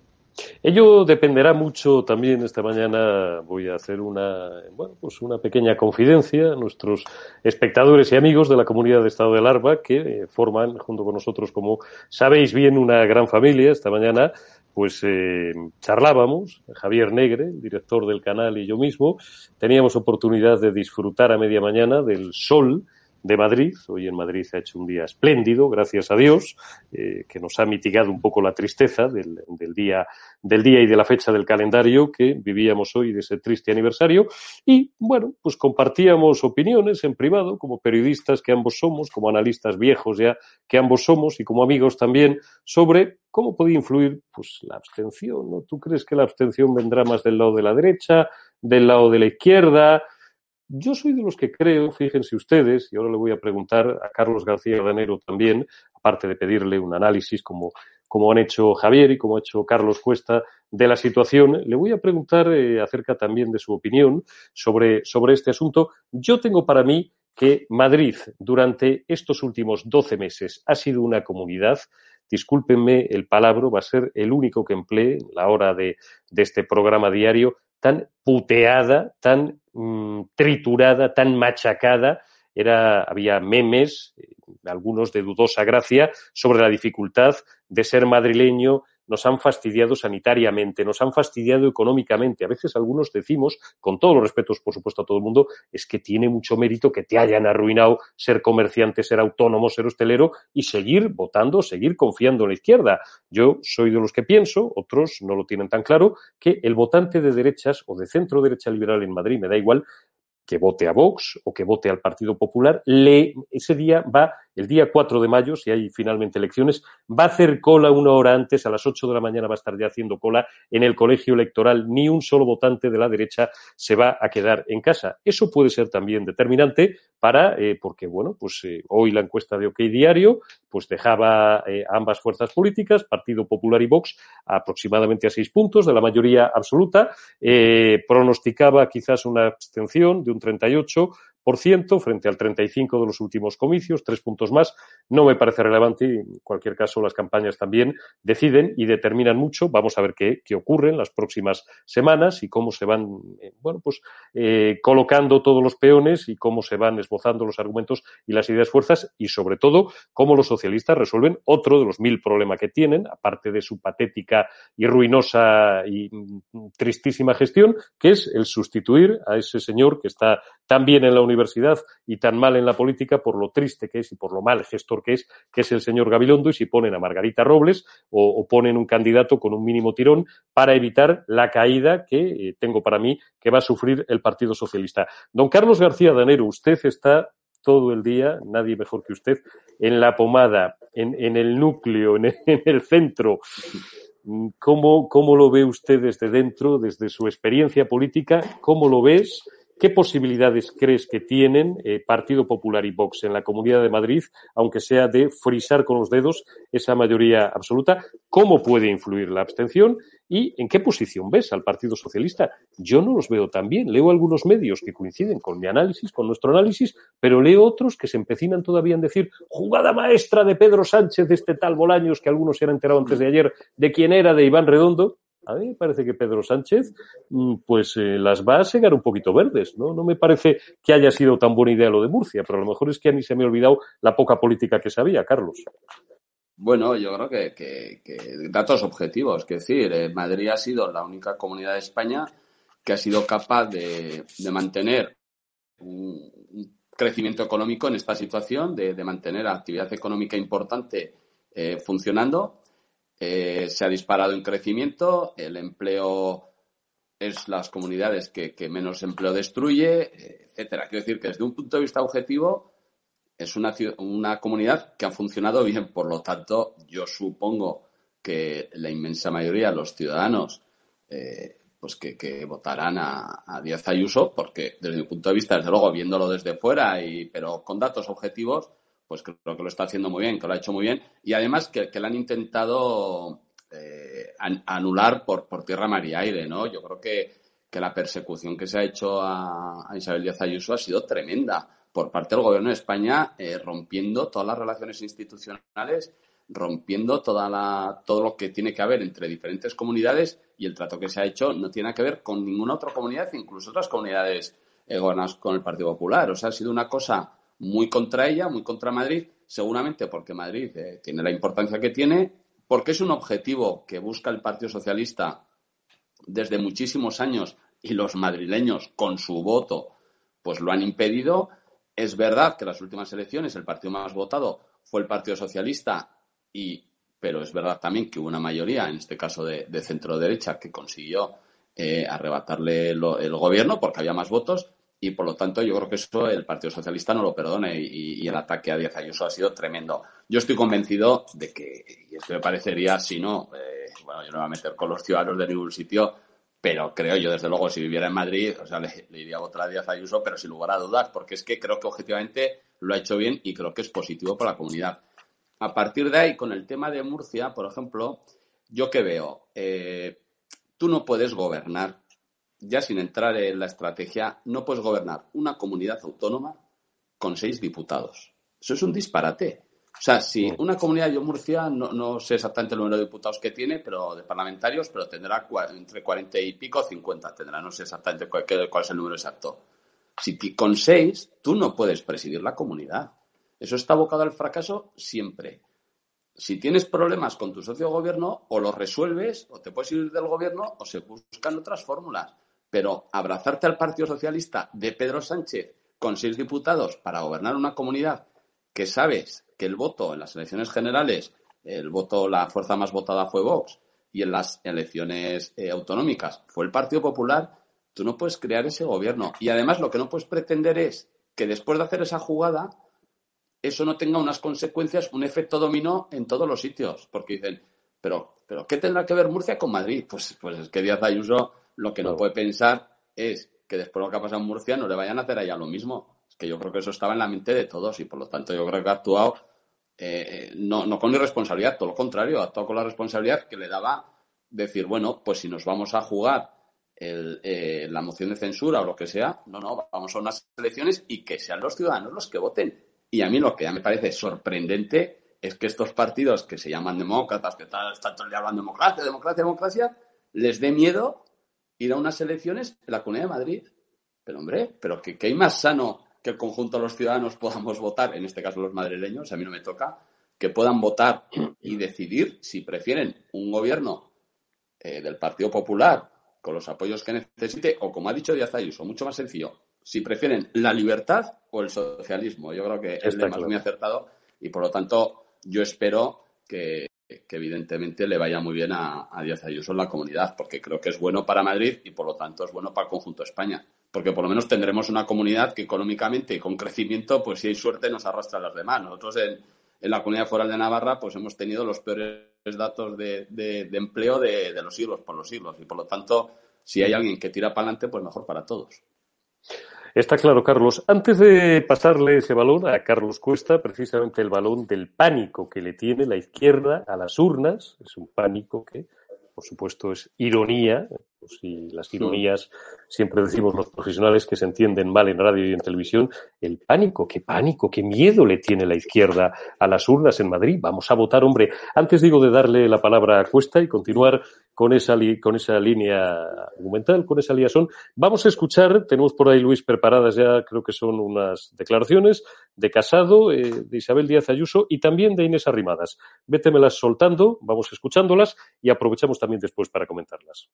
Ello dependerá mucho también. Esta mañana voy a hacer una bueno, pues una pequeña confidencia a nuestros espectadores y amigos de la comunidad de Estado de Larva que eh, forman junto con nosotros como sabéis bien una gran familia. Esta mañana pues eh, charlábamos Javier Negre, director del canal y yo mismo. Teníamos oportunidad de disfrutar a media mañana del sol de Madrid. Hoy en Madrid ha hecho un día espléndido, gracias a Dios, eh, que nos ha mitigado un poco la tristeza del, del, día, del día y de la fecha del calendario que vivíamos hoy de ese triste aniversario. Y bueno, pues compartíamos opiniones en privado, como periodistas que ambos somos, como analistas viejos ya que ambos somos y como amigos también, sobre cómo podía influir pues la abstención. ¿no? ¿Tú crees que la abstención vendrá más del lado de la derecha, del lado de la izquierda? Yo soy de los que creo, fíjense ustedes, y ahora le voy a preguntar a Carlos García Danero también, aparte de pedirle un análisis como, como han hecho Javier y como ha hecho Carlos Cuesta de la situación, le voy a preguntar eh, acerca también de su opinión sobre, sobre este asunto. Yo tengo para mí que Madrid durante estos últimos 12 meses ha sido una comunidad discúlpenme el palabra, va a ser el único que emplee la hora de, de este programa diario, tan puteada, tan mmm, triturada, tan machacada. Era, había memes, eh, algunos de dudosa gracia, sobre la dificultad de ser madrileño, nos han fastidiado sanitariamente, nos han fastidiado económicamente. A veces algunos decimos, con todos los respetos, por supuesto, a todo el mundo, es que tiene mucho mérito que te hayan arruinado ser comerciante, ser autónomo, ser hostelero y seguir votando, seguir confiando en la izquierda. Yo soy de los que pienso, otros no lo tienen tan claro, que el votante de derechas o de centro derecha liberal en Madrid, me da igual, que vote a Vox o que vote al Partido Popular, le, ese día va el día 4 de mayo, si hay finalmente elecciones, va a hacer cola una hora antes, a las 8 de la mañana va a estar ya haciendo cola en el colegio electoral. Ni un solo votante de la derecha se va a quedar en casa. Eso puede ser también determinante para, eh, porque bueno, pues eh, hoy la encuesta de OK Diario, pues dejaba eh, ambas fuerzas políticas, Partido Popular y Vox, aproximadamente a seis puntos de la mayoría absoluta, pronosticaba quizás una abstención de un 38, frente al 35 de los últimos comicios, tres puntos más. No me parece relevante y, en cualquier caso, las campañas también deciden y determinan mucho. Vamos a ver qué, qué ocurre en las próximas semanas y cómo se van, eh, bueno, pues eh, colocando todos los peones y cómo se van esbozando los argumentos y las ideas fuerzas y, sobre todo, cómo los socialistas resuelven otro de los mil problemas que tienen, aparte de su patética y ruinosa y mm, tristísima gestión, que es el sustituir a ese señor que está tan bien en la y tan mal en la política por lo triste que es y por lo mal gestor que es, que es el señor Gabilondo, y si ponen a Margarita Robles o, ponen un candidato con un mínimo tirón para evitar la caída que eh, tengo para mí que va a sufrir el Partido Socialista. Don Carlos García Danero, usted está todo el día, nadie mejor que usted, en la pomada, en, en el núcleo, en el, en el centro. ¿Cómo, ¿Cómo lo ve usted desde dentro, desde su experiencia política? ¿Cómo lo ves? ¿Qué posibilidades crees que tienen eh, Partido Popular y Vox en la Comunidad de Madrid, aunque sea de frisar con los dedos esa mayoría absoluta? ¿Cómo puede influir la abstención? ¿Y en qué posición ves al Partido Socialista? Yo no los veo tan bien. Leo algunos medios que coinciden con mi análisis, con nuestro análisis, pero leo otros que se empecinan todavía en decir jugada maestra de Pedro Sánchez, de este tal Bolaños, que algunos se han enterado antes de ayer de quién era, de Iván Redondo. A mí me parece que Pedro Sánchez mm, pues eh, las va a segar un poquito verdes, ¿no? No me parece que haya sido tan buena idea lo de Murcia, pero a lo mejor es que a mí se me ha olvidado la poca política que sabía, Carlos. Bueno, yo creo que, que, que datos objetivos, es decir, eh, Madrid ha sido la única comunidad de España que ha sido capaz de, de mantener un, un, crecimiento económico en esta situación, de, de mantener actividad económica importante eh, funcionando eh, se ha disparado en crecimiento, el empleo es las comunidades que, que menos empleo destruye, etcétera. Quiero decir que desde un punto de vista objetivo es una, una comunidad que ha funcionado bien. Por lo tanto, yo supongo que la inmensa mayoría de los ciudadanos eh, pues que, que votarán a, a, Díaz Ayuso, porque desde mi punto de vista, desde luego, viéndolo desde fuera, y, pero con datos objetivos, pues creo que lo está haciendo muy bien, que lo ha hecho muy bien, y además que, que le han intentado eh, anular por, por tierra, mar y aire, ¿no? Yo creo que, que la persecución que se ha hecho a, Isabel Díaz Ayuso ha sido tremenda por parte del gobierno de España, eh, rompiendo todas las relaciones institucionales, rompiendo toda la, todo lo que tiene que haber entre diferentes comunidades y el trato que se ha hecho no tiene que ver con ninguna otra comunidad, incluso otras comunidades eh, con el Partido Popular. O sea, ha sido una cosa muy contra ella, muy contra Madrid, seguramente porque Madrid eh, tiene la importancia que tiene, porque es un objetivo que busca el Partido Socialista desde muchísimos años y los madrileños con su voto pues lo han impedido. Es verdad que las últimas elecciones el partido más votado fue el Partido Socialista, y, pero es verdad también que hubo una mayoría, en este caso de, centro derecha, que consiguió eh, arrebatarle el gobierno porque había más votos y por lo tanto yo creo que eso el Partido Socialista no lo perdone y, el ataque a Díaz Ayuso ha sido tremendo. Yo estoy convencido de que, y esto me parecería, si no, eh, bueno, yo no me voy a meter con los ciudadanos de ningún sitio, pero creo yo, desde luego, si viviera en Madrid, o sea, le, iría a votar a Díaz Ayuso, pero sin lugar a dudas, porque es que creo que objetivamente lo ha hecho bien y creo que es positivo para la comunidad. A partir de ahí, con el tema de Murcia, por ejemplo, yo que veo, eh, tú no puedes gobernar ya sin entrar en la estrategia, no puedes gobernar una comunidad autónoma con seis diputados. Eso es un disparate. O sea, si una comunidad, yo Murcia, no, sé exactamente el número de diputados que tiene, pero de parlamentarios, pero tendrá entre 40 y pico, 50 tendrá, no sé exactamente cuál, cuál es el número exacto. Si con seis, tú no puedes presidir la comunidad. Eso está abocado al fracaso siempre. Si tienes problemas con tu socio de gobierno, o los resuelves, o te puedes ir del gobierno, o se buscan otras fórmulas. Pero abrazarte al Partido Socialista de Pedro Sánchez con seis diputados para gobernar una comunidad que sabes que el voto en las elecciones generales, el voto, la fuerza más votada fue Vox, y en las elecciones eh, autonómicas fue el Partido Popular, tú no puedes crear ese gobierno. Y además lo que no puedes pretender es que después de hacer esa jugada, eso no tenga unas consecuencias, un efecto dominó en todos los sitios. Porque dicen, pero, pero ¿qué tendrá que ver Murcia con Madrid? Pues, pues es que Díaz Ayuso lo que no puede pensar es que después de lo que ha pasado en Murcia no le vayan a hacer allá lo mismo. Es que yo creo que eso estaba en la mente de todos y por lo tanto yo creo que ha actuado eh, no, no con irresponsabilidad, todo lo contrario, ha actuado con la responsabilidad que le daba decir, bueno, pues si nos vamos a jugar eh, la moción de censura o lo que sea, no, no, vamos a unas elecciones y que sean los ciudadanos los que voten. Y a mí lo que ya me parece sorprendente es que estos partidos que se llaman demócratas, que están, están todo el día hablando democracia, democracia, democracia, les dé miedo ir a unas elecciones en la Comunidad de Madrid. Pero hombre, pero que, hay más sano que el conjunto de los ciudadanos podamos votar, en este caso los madrileños, a mí no me toca, que puedan votar y decidir si prefieren un gobierno eh, del Partido Popular con los apoyos que necesite, o como ha dicho Díaz Ayuso, mucho más sencillo, si prefieren la libertad o el socialismo. Yo creo que es más muy acertado y por lo tanto yo espero que, que evidentemente le vaya muy bien a, a Díaz Ayuso en la comunidad, porque creo que es bueno para Madrid y por lo tanto es bueno para el conjunto de España. Porque por lo menos tendremos una comunidad que económicamente y con crecimiento, pues si hay suerte, nos arrastra a las demás. Nosotros en, la comunidad foral de Navarra, pues hemos tenido los peores datos de, de, empleo de, de, los siglos por los siglos. Y por lo tanto, si hay alguien que tira para adelante, pues mejor para todos. Está claro, Carlos. Antes de pasarle ese balón a Carlos Cuesta, precisamente el balón del pánico que le tiene la izquierda a las urnas, es un pánico que, por supuesto, es ironía, pues si las ironías siempre decimos los profesionales que se entienden mal en radio y en televisión, el pánico, qué pánico, qué miedo le tiene la izquierda a las urnas en Madrid. Vamos a votar, hombre. Antes digo de darle la palabra a Cuesta y continuar con esa, con esa línea argumental, con esa liación, vamos a escuchar, tenemos por ahí, Luis, preparadas ya, creo que son unas declaraciones de Casado, eh, de Isabel Díaz Ayuso y también de Inés Arrimadas. Vétemelas soltando, vamos escuchándolas y aprovechamos también después para comentarlas.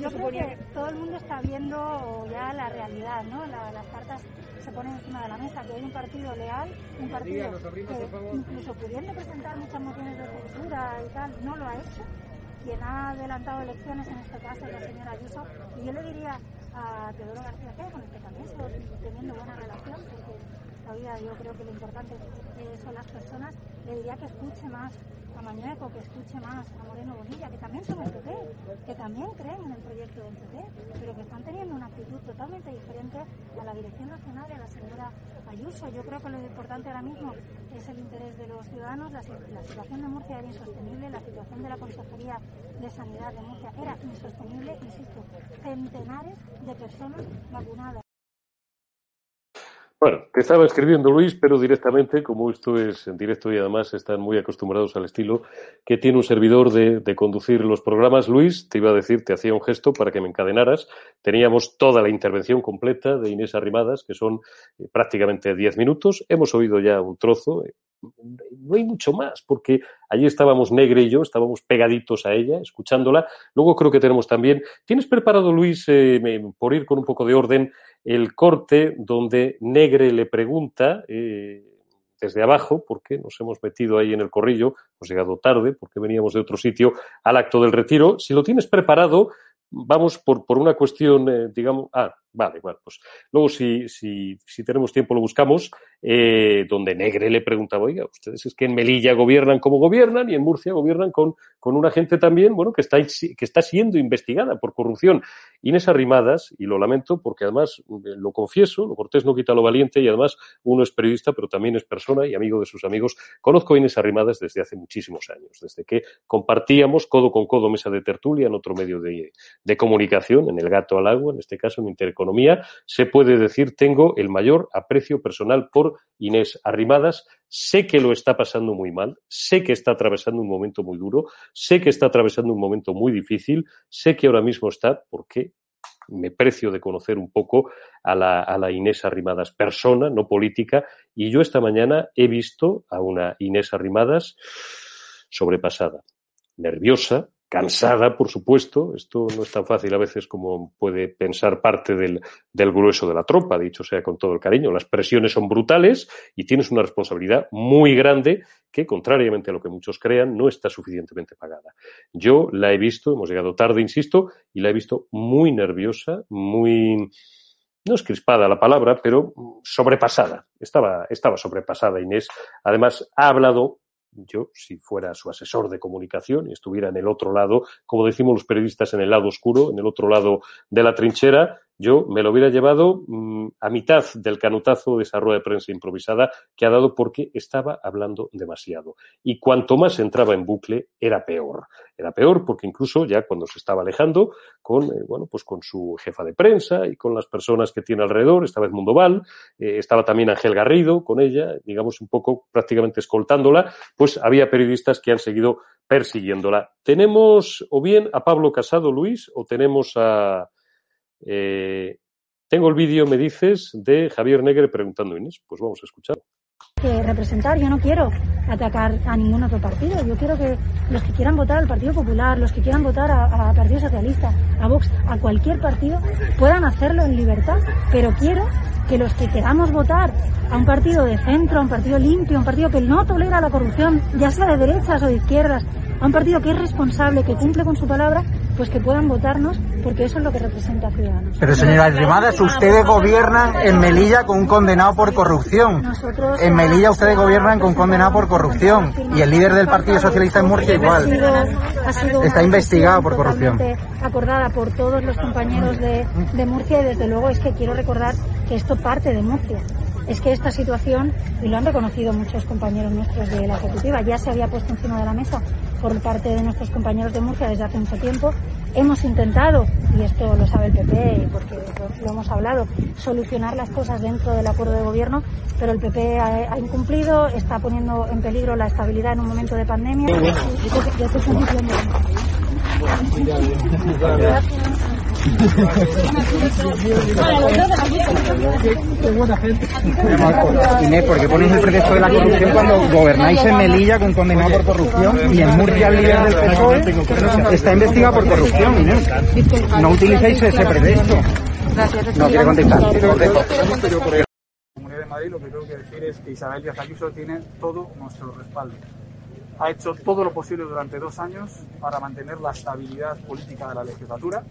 Yo creo que todo el mundo está viendo ya la realidad, ¿no? las cartas se ponen encima de la mesa, que hay un partido leal, un partido que incluso pudiendo presentar muchas mociones de censura y tal, no lo ha hecho. Quien ha adelantado elecciones en este caso es la señora Ayuso. Y yo le diría a Teodoro García que con el que también estoy teniendo buena relación, porque la vida yo creo que lo importante son las personas, le diría que escuche más a Mañueco, que escuche más a Moreno Bonilla, que también son el PP, que también creen en el proyecto del PP, pero que están teniendo una actitud totalmente diferente a la Dirección Nacional a la señora Ayuso. Yo creo que lo importante ahora mismo es el interés de los ciudadanos. La, la situación de Murcia era insostenible, la situación de la Consejería de Sanidad de Murcia era insostenible, insisto, centenares de personas vacunadas. Bueno, te estaba escribiendo Luis, pero directamente, como esto es en directo y además están muy acostumbrados al estilo que tiene un servidor de, conducir los programas, Luis, te iba a decir, te hacía un gesto para que me encadenaras. Teníamos toda la intervención completa de Inés Arrimadas, que son eh, prácticamente diez minutos. Hemos oído ya un trozo, eh, no hay mucho más, porque allí estábamos Negre y yo, estábamos pegaditos a ella, escuchándola. Luego creo que tenemos también. ¿Tienes preparado, Luis, eh, por ir con un poco de orden, el corte donde Negre le pregunta. Eh, desde abajo, porque nos hemos metido ahí en el corrillo, hemos llegado tarde, porque veníamos de otro sitio al acto del retiro. Si lo tienes preparado, vamos por, por una cuestión, eh, digamos, ah, Vale, bueno, pues luego si, si, si tenemos tiempo lo buscamos, eh, donde Negre le preguntaba, oiga, ustedes es que en Melilla gobiernan como gobiernan y en Murcia gobiernan con, con una gente también, bueno, que está, que está siendo investigada por corrupción. Inés Arrimadas, y lo lamento porque además eh, lo confieso, lo cortés no quita lo valiente y además uno es periodista, pero también es persona y amigo de sus amigos. Conozco a Inés Arrimadas desde hace muchísimos años, desde que compartíamos codo con codo mesa de tertulia en otro medio de, de comunicación, en el gato al agua, en este caso en economía, se puede decir tengo el mayor aprecio personal por Inés Arrimadas. Sé que lo está pasando muy mal, sé que está atravesando un momento muy duro, sé que está atravesando un momento muy difícil, sé que ahora mismo está, porque me precio de conocer un poco a la, a la, Inés Arrimadas persona, no política, y yo esta mañana he visto a una Inés Arrimadas sobrepasada, nerviosa, cansada, por supuesto. Esto no es tan fácil a veces como puede pensar parte del, del, grueso de la tropa, dicho sea con todo el cariño. Las presiones son brutales y tienes una responsabilidad muy grande que, contrariamente a lo que muchos crean, no está suficientemente pagada. Yo la he visto, hemos llegado tarde, insisto, y la he visto muy nerviosa, muy no es crispada la palabra, pero sobrepasada. Estaba, estaba sobrepasada Inés. Además, ha hablado yo, si fuera su asesor de comunicación y estuviera en el otro lado, como decimos los periodistas, en el lado oscuro, en el otro lado de la trinchera, yo me lo hubiera llevado mmm, a mitad del canutazo de esa rueda de prensa improvisada que ha dado porque estaba hablando demasiado. Y cuanto más entraba en bucle, era peor. Era peor porque incluso ya cuando se estaba alejando con, eh, bueno, pues con su jefa de prensa y con las personas que tiene alrededor, esta vez Mundoval, eh, estaba también Ángel Garrido con ella, digamos un poco prácticamente escoltándola, pues había periodistas que han seguido persiguiéndola. Tenemos o bien a Pablo Casado Luis o tenemos a eh, tengo el vídeo, me dices, de Javier Negre preguntando Inés. Pues vamos a escuchar. Que representar, yo no quiero atacar a ningún otro partido. Yo quiero que los que quieran votar al Partido Popular, los que quieran votar a, a Partido Socialista, a Vox, a cualquier partido, puedan hacerlo en libertad. Pero quiero que los que queramos votar a un partido de centro, a un partido limpio, a un partido que no tolera la corrupción, ya sea de derechas o de izquierdas, a un partido que es responsable, que cumple con su palabra, pues que puedan votarnos, porque eso es lo que representa a Ciudadanos. Pero señora Arrimadas, ustedes gobiernan en Melilla con un condenado por corrupción. Nosotros, en Melilla ustedes gobiernan con un condenado por corrupción. Y el líder del Partido Socialista en Murcia igual. Ha sido, Está investigado por corrupción. Acordada por todos los compañeros de, de Murcia y desde luego es que quiero recordar que esto parte de Murcia. Es que esta situación, y lo han reconocido muchos compañeros nuestros de la Ejecutiva, ya se había puesto encima de la mesa por parte de nuestros compañeros de Murcia desde hace mucho tiempo. Hemos intentado, y esto lo sabe el PP porque lo hemos hablado, solucionar las cosas dentro del acuerdo de gobierno, pero el PP ha, ha incumplido, está poniendo en peligro la estabilidad en un momento de pandemia. Inés, ¿por qué ponéis el pretexto de la corrupción cuando gobernáis en Melilla con condenado por corrupción y en Murcia el líder del PSOE está investigado por corrupción, Inés? No utilicéis ese pretexto. No quiere contestar. Comunidad de Madrid, lo que tengo que decir es que Isabel Díaz Ayuso tiene todo nuestro respaldo. Ha hecho todo lo posible durante dos años para mantener la estabilidad política de la legislatura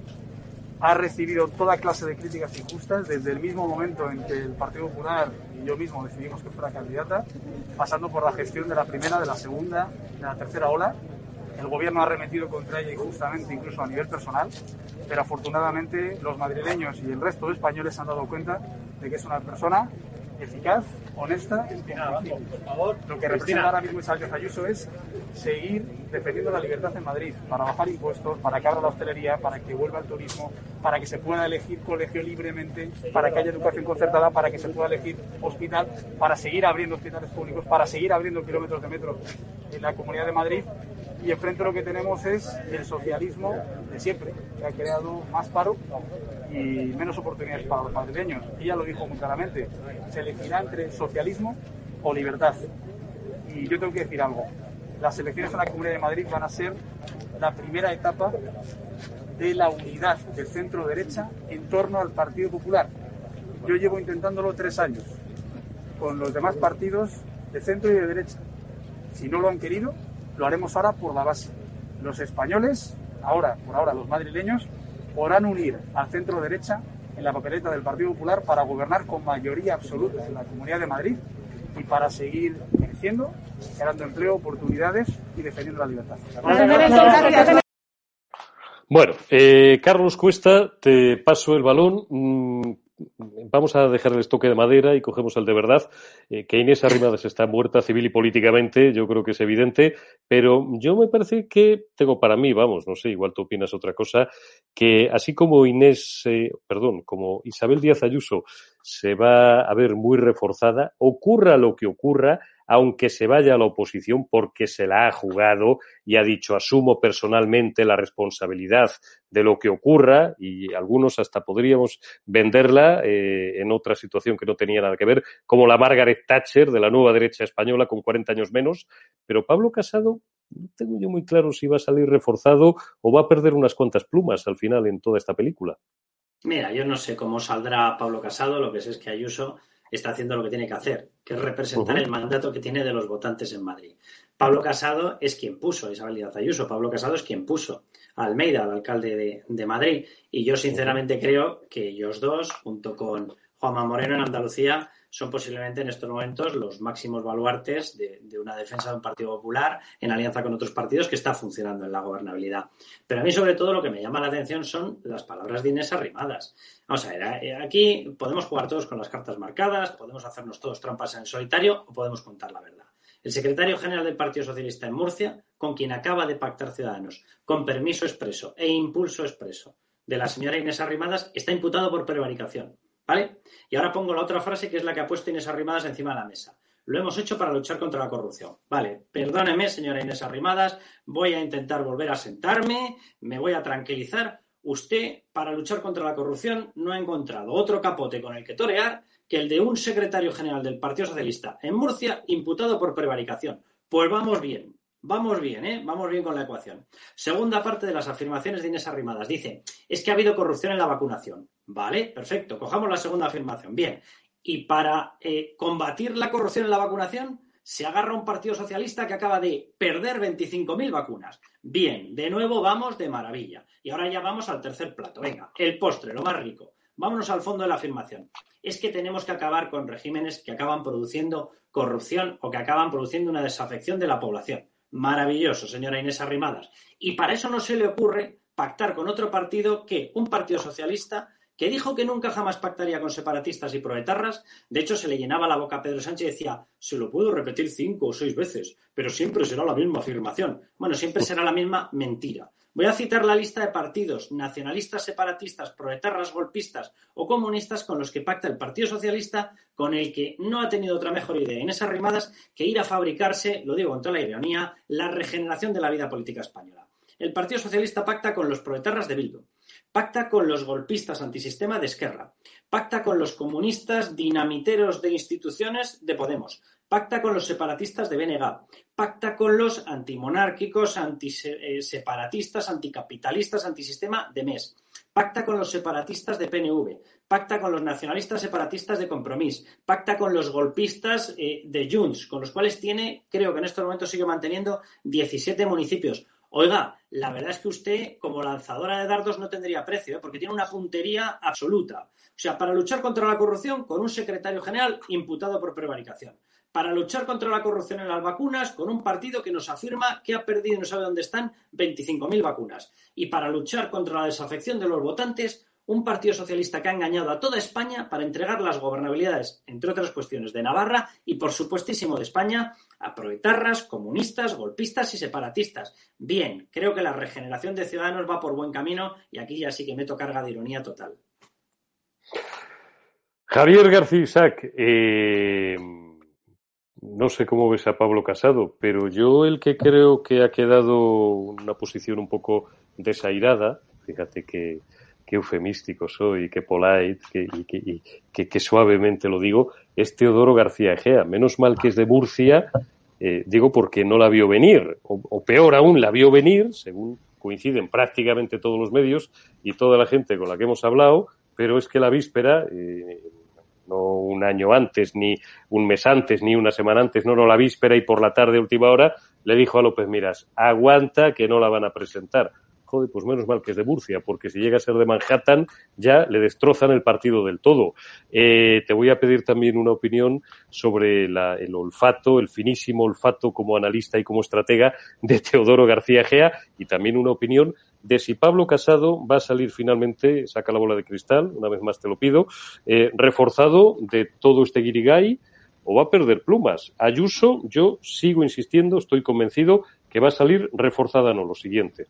ha recibido toda clase de críticas injustas desde el mismo momento en que el Partido Popular y yo mismo decidimos que fuera candidata, pasando por la gestión de la primera, de la segunda, de la tercera ola. El gobierno ha remetido contra ella injustamente, incluso a nivel personal, pero afortunadamente los madrileños y el resto de españoles se han dado cuenta de que es una persona eficaz, honesta Lo que representa ahora mismo Isabel Ayuso es seguir defendiendo la libertad en Madrid, para bajar impuestos, para que abra la hostelería, para que vuelva el turismo, para que se pueda elegir colegio libremente, para que haya educación concertada, para que se pueda elegir hospital, para seguir abriendo hospitales públicos, para seguir abriendo kilómetros de metro en la Comunidad de Madrid. Y enfrente lo que tenemos es el socialismo de siempre, que ha creado más paro y menos oportunidades para los madrileños. Ella lo dijo muy claramente, se elegirá entre socialismo o libertad. Y yo tengo que decir algo. Las elecciones en la Comunidad de Madrid van a ser la primera etapa de la unidad del centro derecha en torno al Partido Popular. Yo llevo intentándolo tres años con los demás partidos de centro y de derecha. Si no lo han querido, lo haremos ahora por la base. Los españoles, ahora, por ahora los madrileños, podrán unir al centro derecha en la papeleta del Partido Popular para gobernar con mayoría absoluta en la Comunidad de Madrid y para seguir creciendo, creando empleo, oportunidades y defendiendo la libertad. Bueno, eh, Carlos Cuesta, te paso el balón. Vamos a dejar el estoque de madera y cogemos el de verdad. Eh, que Inés Arrimadas está muerta civil y políticamente, yo creo que es evidente, pero yo me parece que tengo para mí, vamos, no sé, igual tú opinas otra cosa, que así como Inés, eh, perdón, como Isabel Díaz Ayuso se va a ver muy reforzada, ocurra lo que ocurra, aunque se vaya a la oposición porque se la ha jugado y ha dicho asumo personalmente la responsabilidad de lo que ocurra y algunos hasta podríamos venderla eh, en otra situación que no tenía nada que ver, como la Margaret Thatcher de la nueva derecha española con 40 años menos, pero Pablo Casado no tengo yo muy claro si va a salir reforzado o va a perder unas cuantas plumas al final en toda esta película. Mira, yo no sé cómo saldrá Pablo Casado, lo que sé es que Ayuso está haciendo lo que tiene que hacer, que es representar el mandato que tiene de los votantes en Madrid. Pablo Casado es quien puso a Isabel Díaz Ayuso, Pablo Casado es quien puso Almeida, al alcalde de, Madrid, y yo sinceramente creo que ellos dos, junto con Juanma Moreno en Andalucía, son posiblemente en estos momentos los máximos baluartes de, una defensa de un Partido Popular en alianza con otros partidos que está funcionando en la gobernabilidad. Pero a mí, sobre todo, lo que me llama la atención son las palabras de Inés arrimadas. Vamos a ver, eh, aquí podemos jugar todos con las cartas marcadas, podemos hacernos todos trampas en solitario o podemos contar la verdad. El secretario general del Partido Socialista en Murcia, con quien acaba de pactar Ciudadanos, con permiso expreso e impulso expreso de la señora Inés Arrimadas, está imputado por prevaricación. ¿Vale? Y ahora pongo la otra frase que es la que ha puesto Inés Arrimadas encima de la mesa. Lo hemos hecho para luchar contra la corrupción. Vale, perdóneme, señora Inés Arrimadas, voy a intentar volver a sentarme, me voy a tranquilizar. Usted, para luchar contra la corrupción, no ha encontrado otro capote con el que torear que el de un secretario general del Partido Socialista en Murcia imputado por prevaricación. Pues vamos bien, Vamos bien, ¿eh? Vamos bien con la ecuación. Segunda parte de las afirmaciones de Inés Arrimadas. Dice, es que ha habido corrupción en la vacunación. Vale, perfecto. Cojamos la segunda afirmación. Bien. Y para eh, combatir la corrupción en la vacunación, se agarra un partido socialista que acaba de perder 25.000 vacunas. Bien, de nuevo vamos de maravilla. Y ahora ya vamos al tercer plato. Venga, el postre, lo más rico. Vámonos al fondo de la afirmación. Es que tenemos que acabar con regímenes que acaban produciendo corrupción o que acaban produciendo una desafección de la población. Maravilloso, señora Inés Arrimadas. Y para eso no se le ocurre pactar con otro partido que un partido socialista que dijo que nunca jamás pactaría con separatistas y proetarras. De hecho, se le llenaba la boca a Pedro Sánchez y decía, se lo puedo repetir cinco o seis veces, pero siempre será la misma afirmación. Bueno, siempre será la misma mentira. Voy a citar la lista de partidos nacionalistas, separatistas, proetarras, golpistas o comunistas con los que pacta el Partido Socialista, con el que no ha tenido otra mejor idea en esas rimadas que ir a fabricarse, lo digo con toda la ironía, la regeneración de la vida política española. El Partido Socialista pacta con los proetarras de Bildu, pacta con los golpistas antisistema de Esquerra, pacta con los comunistas dinamiteros de instituciones de Podemos, pacta con los separatistas de BNG, pacta con los antimonárquicos, antiseparatistas, anticapitalistas, antisistema de MES, pacta con los separatistas de PNV, pacta con los nacionalistas separatistas de Compromís, pacta con los golpistas eh, de Junts, con los cuales tiene, creo que en estos momentos sigue manteniendo 17 municipios. Oiga, la verdad es que usted, como lanzadora de dardos, no tendría precio, ¿eh? porque tiene una puntería absoluta. O sea, para luchar contra la corrupción, con un secretario general imputado por prevaricación para luchar contra la corrupción en las vacunas con un partido que nos afirma que ha perdido y no sabe dónde están 25.000 vacunas. Y para luchar contra la desafección de los votantes, un partido socialista que ha engañado a toda España para entregar las gobernabilidades, entre otras cuestiones, de Navarra y, por supuestísimo, de España a proetarras, comunistas, golpistas y separatistas. Bien, creo que la regeneración de ciudadanos va por buen camino y aquí ya sí que meto carga de ironía total. Javier García Isaac, eh, no sé cómo ves a Pablo Casado, pero yo el que creo que ha quedado una posición un poco desairada, fíjate que, eufemístico soy, qué polite, que, que, suavemente lo digo, es Teodoro García Egea. Menos mal que es de Murcia Eh, digo porque no la vio venir, o, peor aún, la vio venir, según coinciden prácticamente todos los medios y toda la gente con la que hemos hablado, pero es que la víspera, eh, no un año antes, ni un mes antes, ni una semana antes, no, no, la víspera y por la tarde, última hora, le dijo a López Miras, aguanta que no la van a presentar joder, pues menos mal que es de Murcia, porque si llega a ser de Manhattan ya le destrozan el partido del todo. Eh, te voy a pedir también una opinión sobre el olfato, el finísimo olfato como analista y como estratega de Teodoro García Gea y también una opinión de si Pablo Casado va a salir finalmente, saca la bola de cristal, una vez más te lo pido, eh, reforzado de todo este guirigay o va a perder plumas. Ayuso, yo sigo insistiendo, estoy convencido que va a salir reforzada, no, lo siguiente.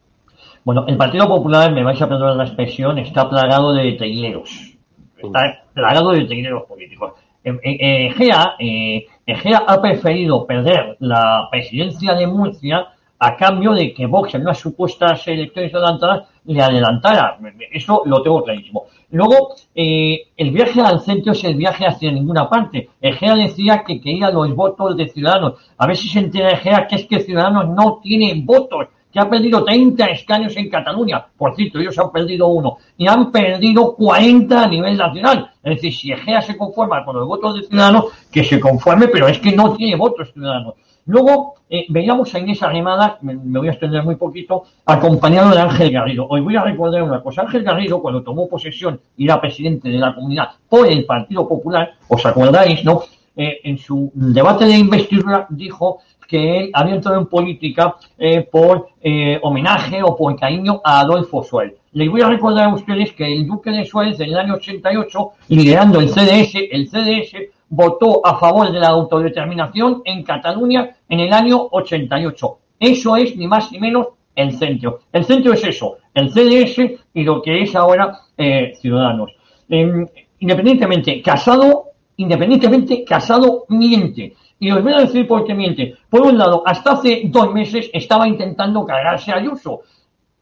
Bueno, el Partido Popular, me vais a perdonar la expresión, está plagado de teileros. Está plagado de teileros políticos. Egea, eh, Egea ha preferido perder la presidencia de Murcia a cambio de que Vox en unas supuestas elecciones adelantadas le adelantara. Eso lo tengo clarísimo. Luego, eh, el viaje al centro es el viaje hacia ninguna parte. Egea decía que quería los votos de Ciudadanos. A ver si se entera Egea que es que Ciudadanos no tiene votos que ha perdido 30 escaños en Cataluña. Por cierto, ellos han perdido uno. Y han perdido 40 a nivel nacional. Es decir, si Egea se conforma con los votos de Ciudadanos, que se conforme, pero es que no tiene votos Ciudadanos. Luego eh, veíamos a Inés Arrimadas, me, voy a extender muy poquito, acompañado de Ángel Garrido. Hoy voy a recordar una cosa. Ángel Garrido, cuando tomó posesión y era presidente de la comunidad por el Partido Popular, os acordáis, ¿no? Eh, en su debate de investidura dijo que él había entrado en política eh, por eh, homenaje o por cariño a Adolfo Suárez. Les voy a recordar a ustedes que el duque de Suárez en el año 88, liderando el CDS, el CDS votó a favor de la autodeterminación en Cataluña en el año 88. Eso es ni más ni menos el centro. El centro es eso, el CDS y lo que es ahora eh, Ciudadanos. Em, independientemente, Casado, independientemente, Casado miente. Y os voy a decir por qué miente. Por un lado, hasta hace dos meses estaba intentando cargarse a Ayuso.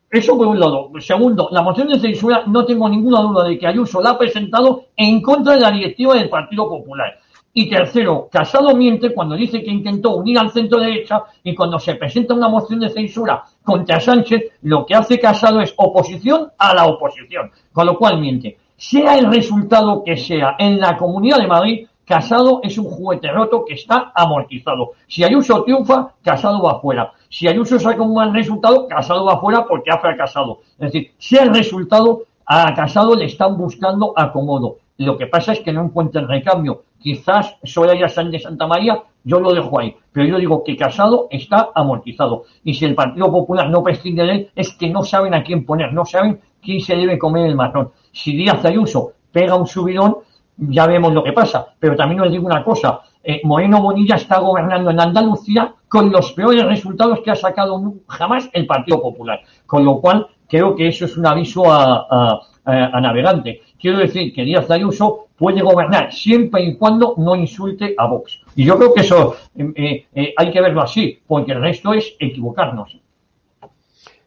Eso por un lado. Segundo, la moción de censura no tengo ninguna duda de que Ayuso la ha presentado en contra de la directiva del Partido Popular. Y tercero, Casado miente cuando dice que intentó unir al centro derecha y cuando se presenta una moción de censura contra Sánchez, lo que hace Casado es oposición a la oposición. Con lo cual miente. Sea el resultado que sea en la Comunidad de Madrid, Casado es un juguete roto que está amortizado. Si Ayuso triunfa, Casado va fuera. Si Ayuso saca un mal resultado, Casado va fuera porque ha fracasado. Es decir, si el resultado, a Casado le están buscando acomodo. Lo que pasa es que no encuentra el recambio. Quizás Soraya de Santa María, yo lo dejo ahí. Pero yo digo que Casado está amortizado. Y si el Partido Popular no prescinde de él, es que no saben a quién poner, no saben quién se debe comer el marrón. Si Díaz Ayuso pega un subidón, ya vemos lo que pasa. Pero también os digo una cosa, eh, Moreno Bonilla está gobernando en Andalucía con los peores resultados que ha sacado jamás el Partido Popular. Con lo cual, creo que eso es un aviso a, navegante. Quiero decir que Díaz Ayuso puede gobernar siempre y cuando no insulte a Vox. Y yo creo que eso eh, eh, hay que verlo así, porque el resto es equivocarnos.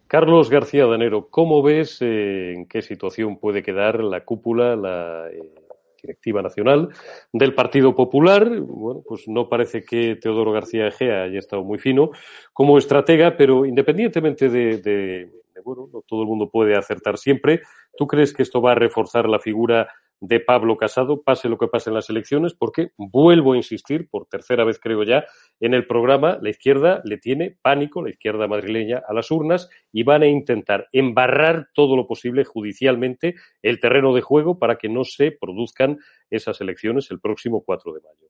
Carlos García Danero, ¿cómo ves en qué situación puede quedar la cúpula, la directiva nacional del Partido Popular. Bueno, pues no parece que Teodoro García Egea haya estado muy fino como estratega, pero independientemente de, bueno, no todo el mundo puede acertar siempre. ¿Tú crees que esto va a reforzar la figura de Pablo Casado, pase lo que pase en las elecciones, porque vuelvo a insistir, por tercera vez creo ya, en el programa, la izquierda le tiene pánico, la izquierda madrileña, a las urnas y van a intentar embarrar todo lo posible judicialmente el terreno de juego para que no se produzcan esas elecciones el próximo 4 de mayo.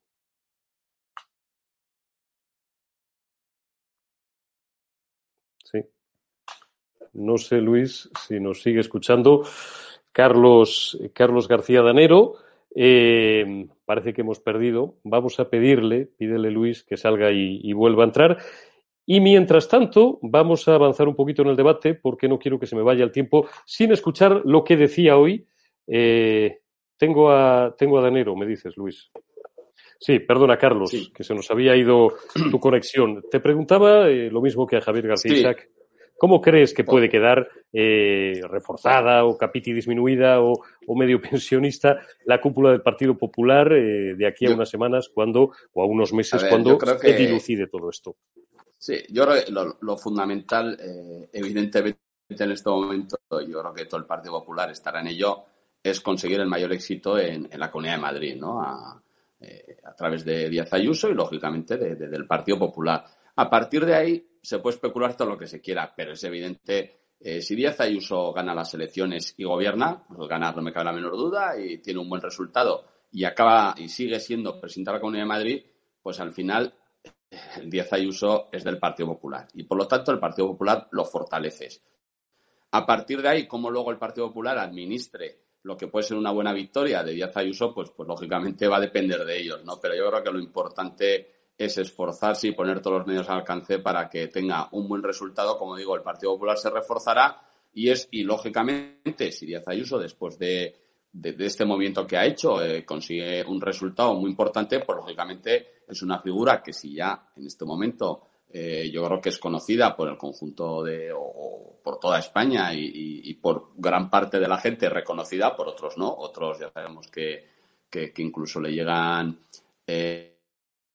Sí. No sé, Luis, si nos sigue escuchando. Carlos, Carlos García Danero. Eh, parece que hemos perdido. Vamos a pedirle, pídele Luis, que salga y, vuelva a entrar. Y mientras tanto, vamos a avanzar un poquito en el debate, porque no quiero que se me vaya el tiempo sin escuchar lo que decía hoy. Eh, tengo, a, tengo a Danero, me dices, Luis. Sí, perdona, Carlos, que se nos había ido tu conexión. Te preguntaba eh, lo mismo que a Javier García Isaac ¿Cómo crees que puede quedar eh, reforzada o capiti disminuida o, medio pensionista la cúpula del Partido Popular eh, de aquí a unas semanas cuando o a unos meses cuando se dilucide todo esto? Sí, yo creo que lo, fundamental, eh, evidentemente en este momento, yo creo que todo el Partido Popular estará en ello, es conseguir el mayor éxito en, la Comunidad de Madrid, ¿no? A, través de Díaz Ayuso y, lógicamente, del Partido Popular. A partir de ahí se puede especular todo lo que se quiera, pero es evidente, eh, si Díaz Ayuso gana las elecciones y gobierna, pues ganar no me cabe la menor duda y tiene un buen resultado y acaba y sigue siendo presidente de la Comunidad de Madrid, pues al final el Díaz Ayuso es del Partido Popular y por lo tanto el Partido Popular lo fortaleces. A partir de ahí, como luego el Partido Popular administre lo que puede ser una buena victoria de Díaz Ayuso, pues, pues lógicamente va a depender de ellos, ¿no? Pero yo creo que lo importante es esforzarse y poner todos los medios al alcance para que tenga un buen resultado. Como digo, el Partido Popular se reforzará y es, y lógicamente, si Díaz Ayuso, después de, este movimiento que ha hecho, eh, consigue un resultado muy importante, pues lógicamente es una figura que si ya en este momento eh, yo creo que es conocida por el conjunto de, o, por toda España y, por gran parte de la gente reconocida, por otros no, otros ya sabemos que, que, incluso le llegan eh,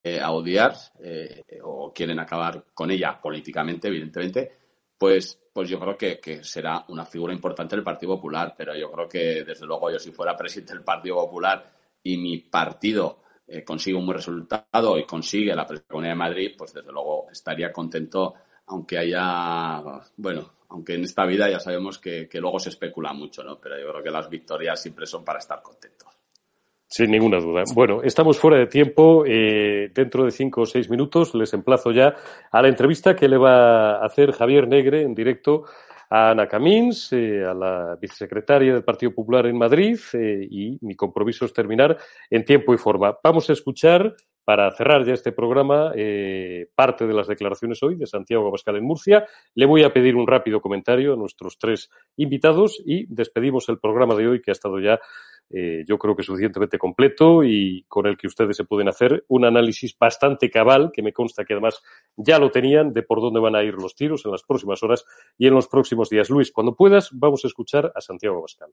eh, a odiar eh, o quieren acabar con ella políticamente, evidentemente, pues, pues yo creo que, será una figura importante del Partido Popular. Pero yo creo que, desde luego, yo si fuera presidente del Partido Popular y mi partido eh, consigue un buen resultado y consigue la presidencia de Madrid, pues desde luego estaría contento, aunque haya, bueno, aunque en esta vida ya sabemos que, que luego se especula mucho, ¿no? Pero yo creo que las victorias siempre son para estar contentos. Sin ninguna duda. Bueno, estamos fuera de tiempo. Eh, dentro de cinco o seis minutos les emplazo ya a la entrevista que le va a hacer Javier Negre en directo a Ana Camins, eh, a la vicesecretaria del Partido Popular en Madrid, eh, y mi compromiso es terminar en tiempo y forma. Vamos a escuchar, para cerrar ya este programa, parte de las declaraciones hoy de Santiago Abascal en Murcia. Le voy a pedir un rápido comentario a nuestros tres invitados y despedimos el programa de hoy que ha estado ya eh, yo creo que suficientemente completo y con el que ustedes se pueden hacer un análisis bastante cabal, que me consta que además ya lo tenían, de por dónde van a ir los tiros en las próximas horas y en los próximos días. Luis, cuando puedas, vamos a escuchar a Santiago Abascal.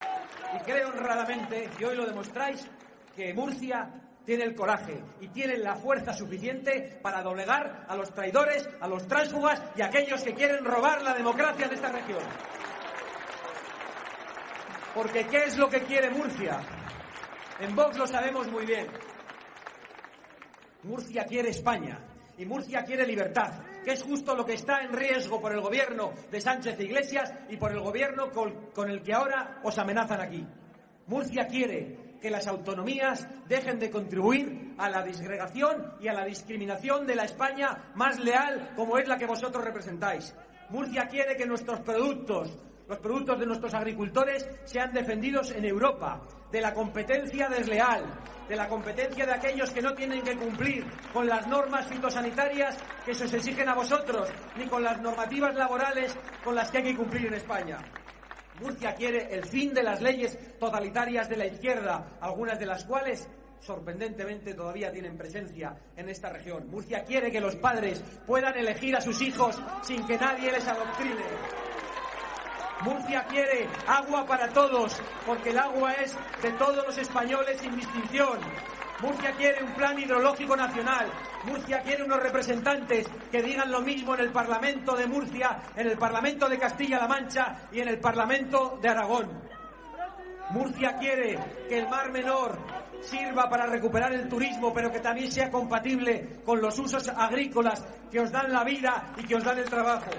Y creo honradamente, y hoy lo demostráis, que Murcia tiene el coraje y tiene la fuerza suficiente para doblegar a los traidores, a los tránsfugas y a aquellos que quieren robar la democracia de esta región. Porque ¿qué es lo que quiere Murcia? En Vox lo sabemos muy bien. Murcia quiere España y Murcia quiere libertad, que es justo lo que está en riesgo por el gobierno de Sánchez e Iglesias y por el gobierno con, el que ahora os amenazan aquí. Murcia quiere que las autonomías dejen de contribuir a la disgregación y a la discriminación de la España más leal como es la que vosotros representáis. Murcia quiere que nuestros productos, los productos de nuestros agricultores sean defendidos en Europa, de la competencia desleal, de la competencia de aquellos que no tienen que cumplir con las normas fitosanitarias que se os exigen a vosotros, ni con las normativas laborales con las que hay que cumplir en España. Murcia quiere el fin de las leyes totalitarias de la izquierda, algunas de las cuales sorprendentemente todavía tienen presencia en esta región. Murcia quiere que los padres puedan elegir a sus hijos sin que nadie les adoctrine. Murcia quiere agua para todos, porque el agua es de todos los españoles sin distinción. Murcia quiere un plan hidrológico nacional. Murcia quiere unos representantes que digan lo mismo en el Parlamento de Murcia, en el Parlamento de Castilla-La Mancha y en el Parlamento de Aragón. Murcia quiere que el Mar Menor sirva para recuperar el turismo, pero que también sea compatible con los usos agrícolas que os dan la vida y que os dan el trabajo.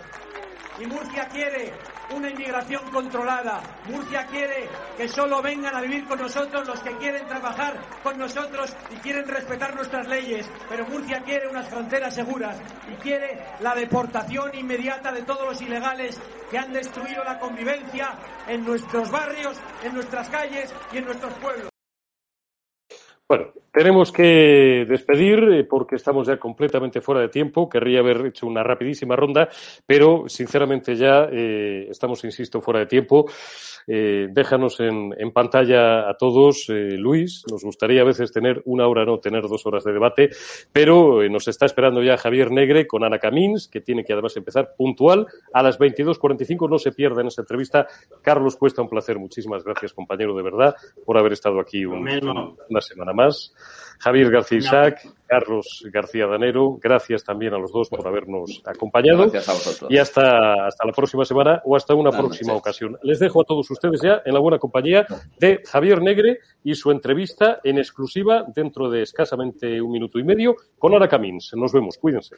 Y Murcia quiere una inmigración controlada. Murcia quiere que solo vengan a vivir con nosotros los que quieren trabajar con nosotros y quieren respetar nuestras leyes. Pero Murcia quiere unas fronteras seguras y quiere la deportación inmediata de todos los ilegales que han destruido la convivencia en nuestros barrios, en nuestras calles y en nuestros pueblos. Bueno, tenemos que despedir eh, porque estamos ya completamente fuera de tiempo. Querría haber hecho una rapidísima ronda, pero sinceramente ya eh, estamos, insisto, fuera de tiempo. Eh, déjanos en, en, pantalla a todos, eh, Luis. Nos gustaría a veces tener una hora, no tener dos horas de debate, pero eh, nos está esperando ya Javier Negre con Ana Camins, que tiene que además empezar puntual a las 22.45. No se pierda en esa entrevista. Carlos Cuesta, un placer. Muchísimas gracias, compañero, de verdad, por haber estado aquí un, una semana más. Javier García Isaac, Carlos García Danero, gracias también a los dos por habernos acompañado. Gracias a vosotros. Y hasta, hasta la próxima semana o hasta una próxima ocasión. Les dejo a todos ustedes ya en la buena compañía de Javier Negre y su entrevista en exclusiva dentro de escasamente un minuto y medio con Ara Camins. Nos vemos, cuídense.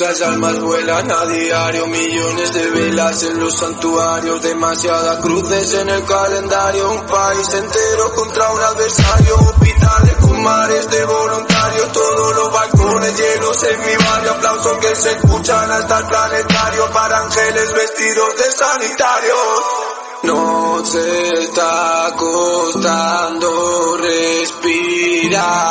Muchas almas vuelan a diario, millones de velas en los santuarios, demasiadas cruces en el calendario, un país entero contra un adversario, hospitales con mares de voluntarios, todos los balcones llenos en mi barrio, aplausos que se escuchan hasta el planetario para ángeles vestidos de sanitarios. No se está costando respirar.